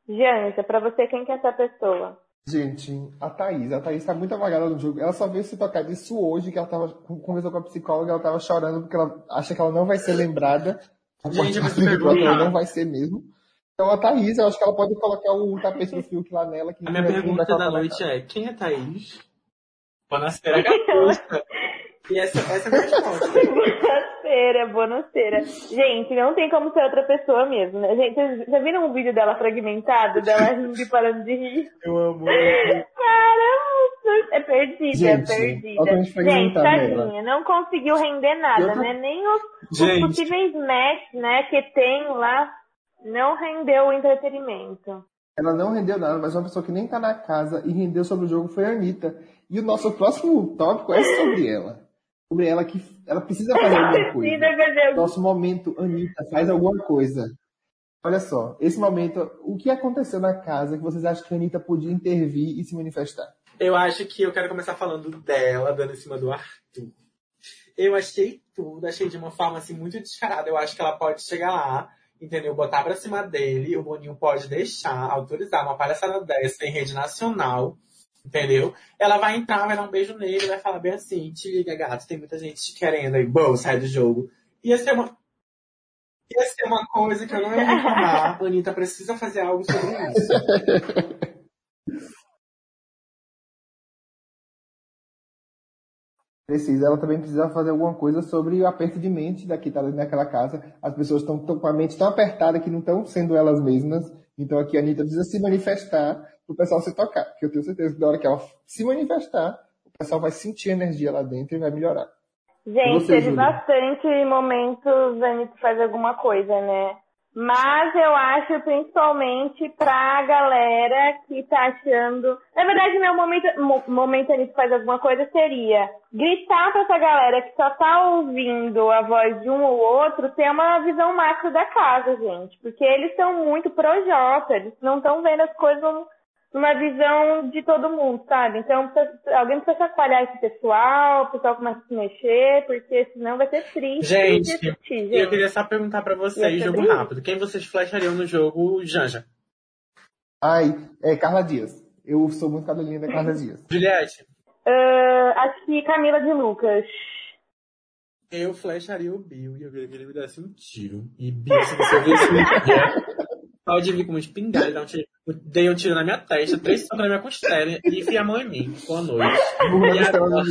Janja, pra você, quem que é essa pessoa? Gente, a Thaís. A Thaís tá muito apagada no jogo. Ela só veio se tocar disso hoje, que ela tava conversou com a psicóloga, ela tava chorando porque ela acha que ela não vai ser lembrada. Gente, (laughs) ela não vai ser mesmo. Então a Thaís, eu acho que ela pode colocar o tapete do Fiuk lá nela. Que A minha pergunta da noite é: quem é Thaís? Bonacera Gaúcha. E essa, essa é a minha resposta. (laughs) noceira, boa noceira. Gente, não tem como ser outra pessoa mesmo, né? Gente, vocês já viram um vídeo dela fragmentado, dela (laughs) rindo e parando de rir? Eu amo. Caramba, é perdida, Gente, é perdida. gente tadinha, não conseguiu render nada, Eu né? Nem os, os possíveis matches, né, que tem lá, não rendeu o entretenimento. Ela não rendeu nada, mas uma pessoa que nem tá na casa e rendeu sobre o jogo foi a Anitta. E o nosso próximo tópico é sobre ela. Sobre ela que ela precisa fazer alguma coisa. Nosso momento, Anitta, faz alguma coisa. Olha só, esse momento, o que aconteceu na casa que vocês acham que a Anitta podia intervir e se manifestar? Eu acho que eu quero começar falando dela, dando em cima do Arthur. Eu achei tudo, achei de uma forma assim muito descarada. Eu acho que ela pode chegar lá, entendeu? Botar pra cima dele, o Boninho pode deixar, autorizar uma palhaçada dessa em rede nacional, entendeu? Ela vai entrar, vai dar um beijo nele, vai falar bem assim, te liga, gato, tem muita gente te querendo aí, bom, sai do jogo. Ia ser uma. Ia ser uma coisa que eu não ia reclamar. (laughs) A Anitta precisa fazer algo sobre isso. (laughs) Precisa, ela também precisa fazer alguma coisa sobre o aperto de mente daqui, tá dentro daquela casa. As pessoas estão com a mente tão apertada que não estão sendo elas mesmas. Então aqui a Anitta precisa se manifestar para o pessoal se tocar. Porque eu tenho certeza que na hora que ela se manifestar, o pessoal vai sentir energia lá dentro e vai melhorar. Gente, você, teve Júlia? bastante momentos a Anitta faz alguma coisa, né? Mas eu acho principalmente pra galera que tá achando. Na verdade, meu momento, mo- momento faz alguma coisa seria gritar pra essa galera que só tá ouvindo a voz de um ou outro ter uma visão macro da casa, gente. Porque eles são muito projota, eles não estão vendo as coisas numa visão de todo mundo, sabe? Então, precisa- alguém precisa chacoalhar esse pessoal, o pessoal começa a se mexer, porque senão vai ser triste. Gente, de assistir, E eu gente. queria só perguntar pra E vocês, jogo sobre rápido. Quem vocês flashariam no jogo Janja? Ai, é Carla Dias. Eu sou muito cadelinha da Carla Dias. Juliette? Ah, acho que Camila de Lucas. Eu flasharia o Bill e eu queria que ele me desse um tiro. E Bill, se você ouvir esse vídeo, pode vir como espingarda e dar um tiro. Eu Dei um tiro na minha testa, três socos na minha costela e enfia a mão em mim. Boa noite. E agora-.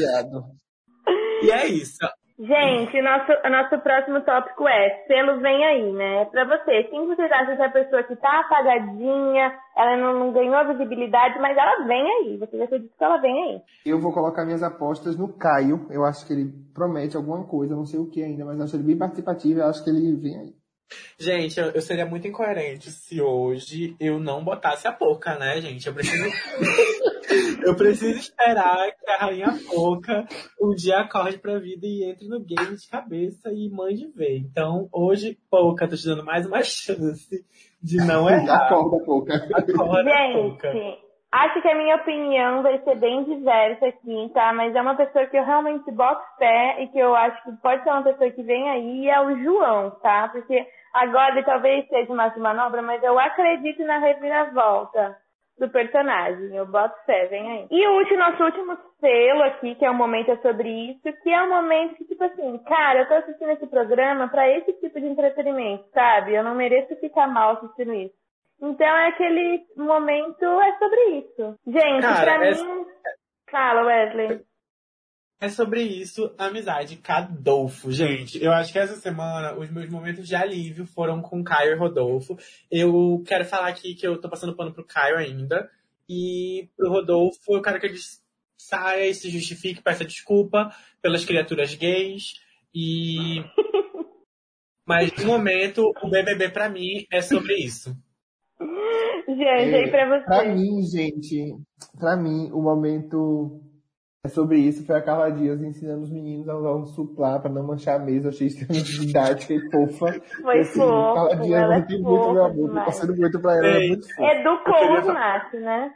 E é isso. Gente, nosso, nosso próximo tópico é selo vem aí, né? Pra você, quem vocês acham que é a pessoa que tá apagadinha, ela não, não ganhou a visibilidade, mas ela vem aí. Vocês acreditam que ela vem aí? Eu vou colocar minhas apostas no Caio. Eu acho que ele promete alguma coisa, não sei o que ainda, mas eu acho ele bem participativo. Eu acho que ele vem aí. Gente, eu, eu seria muito incoerente se hoje eu não botasse a Poca, né, gente? Eu preciso. (laughs) eu preciso esperar que a Rainha Poca um dia acorde pra vida e entre no game de cabeça e mande ver. Então, hoje, Poca, tô te dando mais uma chance de não (laughs) errar. Acorda, pouca. Acorda. Gente, acho que a minha opinião vai ser bem diversa aqui, tá? Mas é uma pessoa que eu realmente boto fé e que eu acho que pode ser uma pessoa que vem aí, e é o João, tá? Porque agora talvez seja uma manobra, mas eu acredito na reviravolta do personagem. Eu boto fé, vem aí. E o último, nosso último selo aqui, que é o momento é sobre isso, que é um momento que, tipo assim, cara, eu tô assistindo esse programa pra esse tipo de entretenimento, sabe? Eu não mereço ficar mal assistindo isso. Então é aquele momento é sobre isso. Gente, Cara, pra é- mim. Fala, Wesley. É sobre isso, amizade Cadolfo. Gente, eu acho que essa semana os meus momentos de alívio foram com Caio e Rodolfo. Eu quero falar aqui que eu tô passando pano pro Caio ainda. E pro Rodolfo, eu quero que ele saia e se justifique, peça desculpa pelas criaturas gays. E. (laughs) Mas no momento, o BBB pra mim é sobre isso. Gente, aí pra você. Pra mim, gente, pra mim, o momento é sobre isso. Foi a Carla Dias ensinando os meninos a usar um suplá pra não manchar a mesa. Eu achei extremamente (laughs) didática e fofa. Foi E, assim, fofo, Carla Dias, ela é muito fofa meu amor. Tô passando muito pra ela. Ela é muito fofa. Educou os machos, né?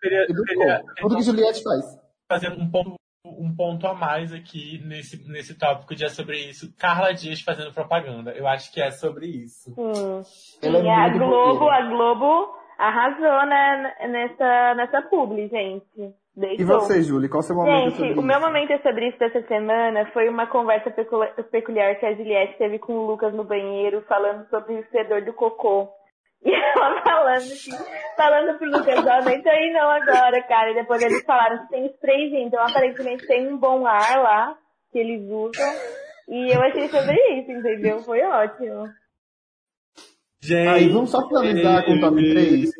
Queria, Educou. queria Tudo que Juliette faz. fazer um ponto, um ponto a mais aqui nesse, nesse tópico de é sobre isso. Carla Dias fazendo propaganda. Eu acho que é sobre isso. Sim. Ela é a Globo, a Globo arrasou né, nessa, nessa publi, gente. Deitou. E você, Júlia, qual o seu momento Gente, sobre o meu momento é sobre isso dessa semana foi uma conversa peculiar que a Juliette teve com o Lucas no banheiro, falando sobre o fedor do cocô. E (laughs) ela falando que, falando pro Lucas, ó, nem tô aí não agora, cara. E depois eles falaram que tem sprayzinho, então aparentemente tem um bom ar lá, que eles usam. E eu achei sobre isso, entendeu? Foi ótimo. Gente, Aí, vamos só finalizar com o top 3.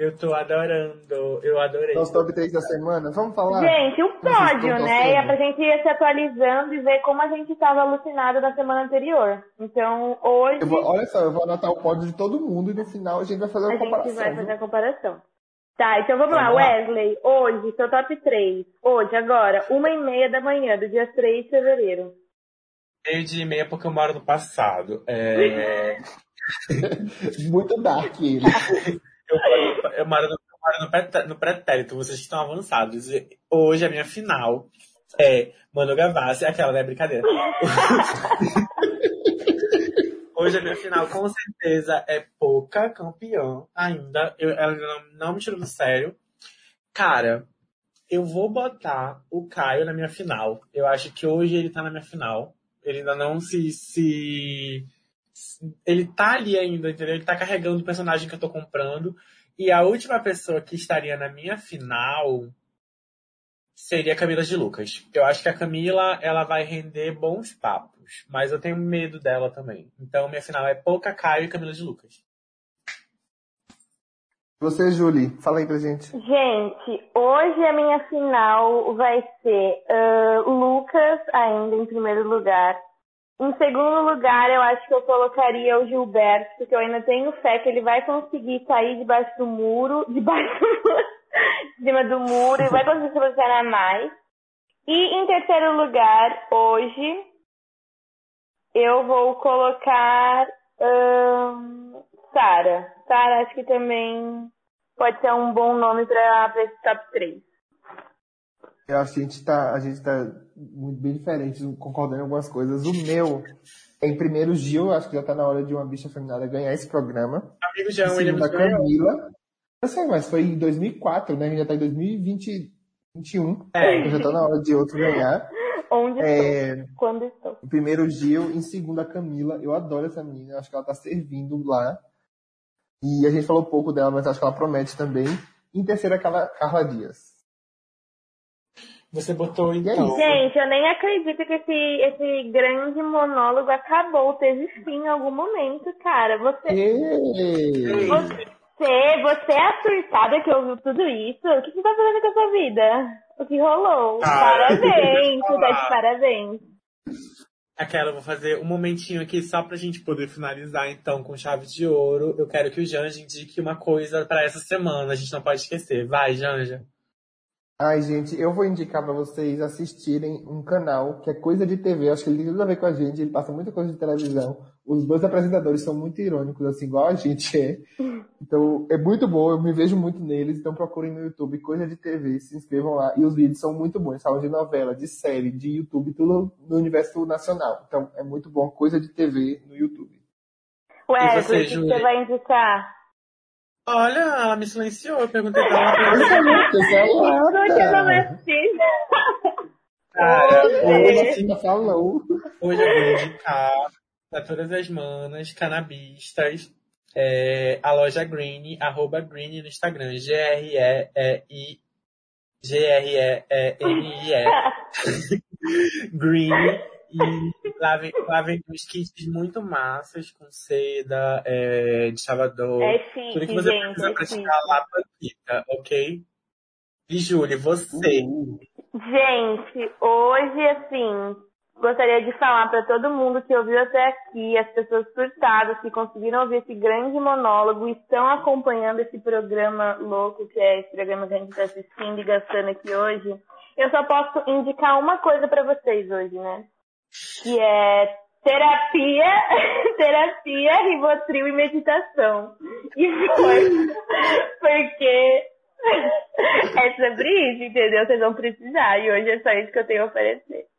Eu tô adorando. Eu adorei. Nosso top 3 da semana. Vamos falar? Gente, o Como vocês pódio, né? E é pra gente ir se atualizando e ver como a gente tava alucinado na semana anterior. Então, hoje Eu vou- olha só, eu vou anotar o pódio de todo mundo e no final a gente vai fazer a gente comparação. vai viu? fazer a comparação. Tá, então vamos, lá. Vamos lá. Wesley, hoje, seu top 3. Hoje, agora, uma e meia da manhã, do dia 3 de fevereiro. Meio dia e meia porque eu moro no passado. É, (laughs) Muito dark ele. (laughs) eu, moro- eu moro no, eu moro no pretérito, vocês estão avançados. Hoje a minha final é Manu Gavassi, aquela, né? Brincadeira. (laughs) Hoje a minha final, com certeza, é pouca campeã ainda. Eu, ela não, não me tirou do sério. Cara, eu vou botar o Caio na minha final. Eu acho que hoje ele tá na minha final. Ele ainda não se. se ele tá ali ainda, entendeu? Ele tá carregando o personagem que eu tô comprando. E a última pessoa que estaria na minha final seria a Camila de Lucas. Eu acho que a Camila, ela vai render bons papos, mas eu tenho medo dela também. Então minha final é Pouca Caio e Camila de Lucas. Você, Julie, fala aí pra gente. Gente, hoje a minha final vai ser ah, Lucas ainda em primeiro lugar. Em segundo lugar, eu acho que eu colocaria o Gilberto, porque eu ainda tenho fé que ele vai conseguir sair debaixo do muro, (laughs) debaixo do muro, de cima do muro, e vai conseguir se posicionar mais. E em terceiro lugar, hoje, eu vou colocar ahn, Sara. Sara, acho que também pode ser um bom nome para esse top 3. Eu acho que a gente tá, a gente tá muito bem diferente, concordando em algumas coisas. O meu é em primeiro Gil, acho que já tá na hora de uma bicha feminada ganhar esse programa. Amigo me segunda, ganhou. Camila. Eu sei, mas foi em 2004, né? A gente já tá em 2021. É. Então já tá na hora de outro ganhar. Onde É, estou? Quando estou? em primeiro Gil, em segunda Camila. Eu adoro essa menina, acho que ela tá servindo lá. E a gente falou pouco dela, mas acho que ela promete também. Em terceira, Carla, Carla Dias. Você botou então. Gente, eu nem acredito que esse, esse grande monólogo acabou. Teve fim em algum momento, cara. Você, Ei! você, você é a surtada que ouviu tudo isso? O que você tá fazendo com a sua vida? O que rolou? Ah, parabéns, você tá de falar. parabéns. Aquela, eu vou fazer um momentinho aqui só pra gente poder finalizar então com chave de ouro. Eu quero que o Janja indique uma coisa pra essa semana, a gente não pode esquecer. Vai, Janja. Ai, gente, eu vou indicar pra vocês assistirem um canal que é Coisa de TV. Acho que ele tem tudo a ver com a gente. Ele passa muita coisa de televisão. Os dois apresentadores são muito irônicos, assim, igual a gente é. Então, é muito bom. Eu me vejo muito neles. Então, procurem no YouTube Coisa de TV. Se inscrevam lá. E os vídeos são muito bons. Falam de novela, de série, de YouTube, tudo no universo nacional. Então, é muito bom. Coisa de TV no YouTube. Ué, o que você vai indicar? Olha, ela me silenciou, eu perguntei pra ela. Porque eu não Cara, assisti. Cara, hoje hoje, sim falou. hoje eu vou indicar pra todas as manas canabistas é, a loja Green, arroba Green no Instagram. G-R-E-E-I G-R-E-E-N-I-E (laughs) Green. E lá vem, lá vem uns kits muito massas com seda, é, de chavador. É Tudo que chique, você gente, precisa é pra chique. tirar lá panquita, ok? E Júlia, você. Gente, hoje, assim, gostaria de falar para todo mundo que ouviu até aqui, as pessoas surtadas que conseguiram ouvir esse grande monólogo e estão acompanhando esse programa louco, que é esse programa que a gente está assistindo e gastando aqui hoje. Eu só posso indicar uma coisa para vocês hoje, né? Que é terapia, (laughs) terapia, ribotril e meditação. E foi (laughs) porque (laughs) é sobre isso, entendeu? Vocês vão precisar. E hoje é só isso que eu tenho a oferecer.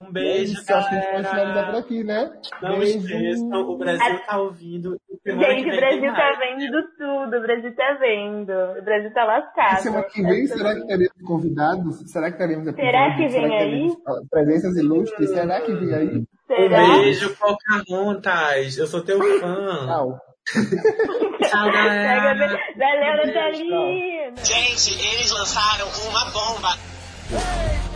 Um É beijo, isso, acho que a gente pode finalizar por galera. aqui, né? Não Beijo. esqueçam, o Brasil tá ouvindo. E que Gente, o Brasil tá mais. vendo tudo, o Brasil tá vendo. O Brasil tá lascado. Semana que vem, será que teremos convidados? Será que teremos Será que episódios? vem Será aí? teremos Presenças ilustres? Será que vem aí? Um Será? beijo, Pocahontas. Eu sou teu fã. Tchau. (laughs) Tchau, galera. Natalina! Gente, eles lançaram uma bomba.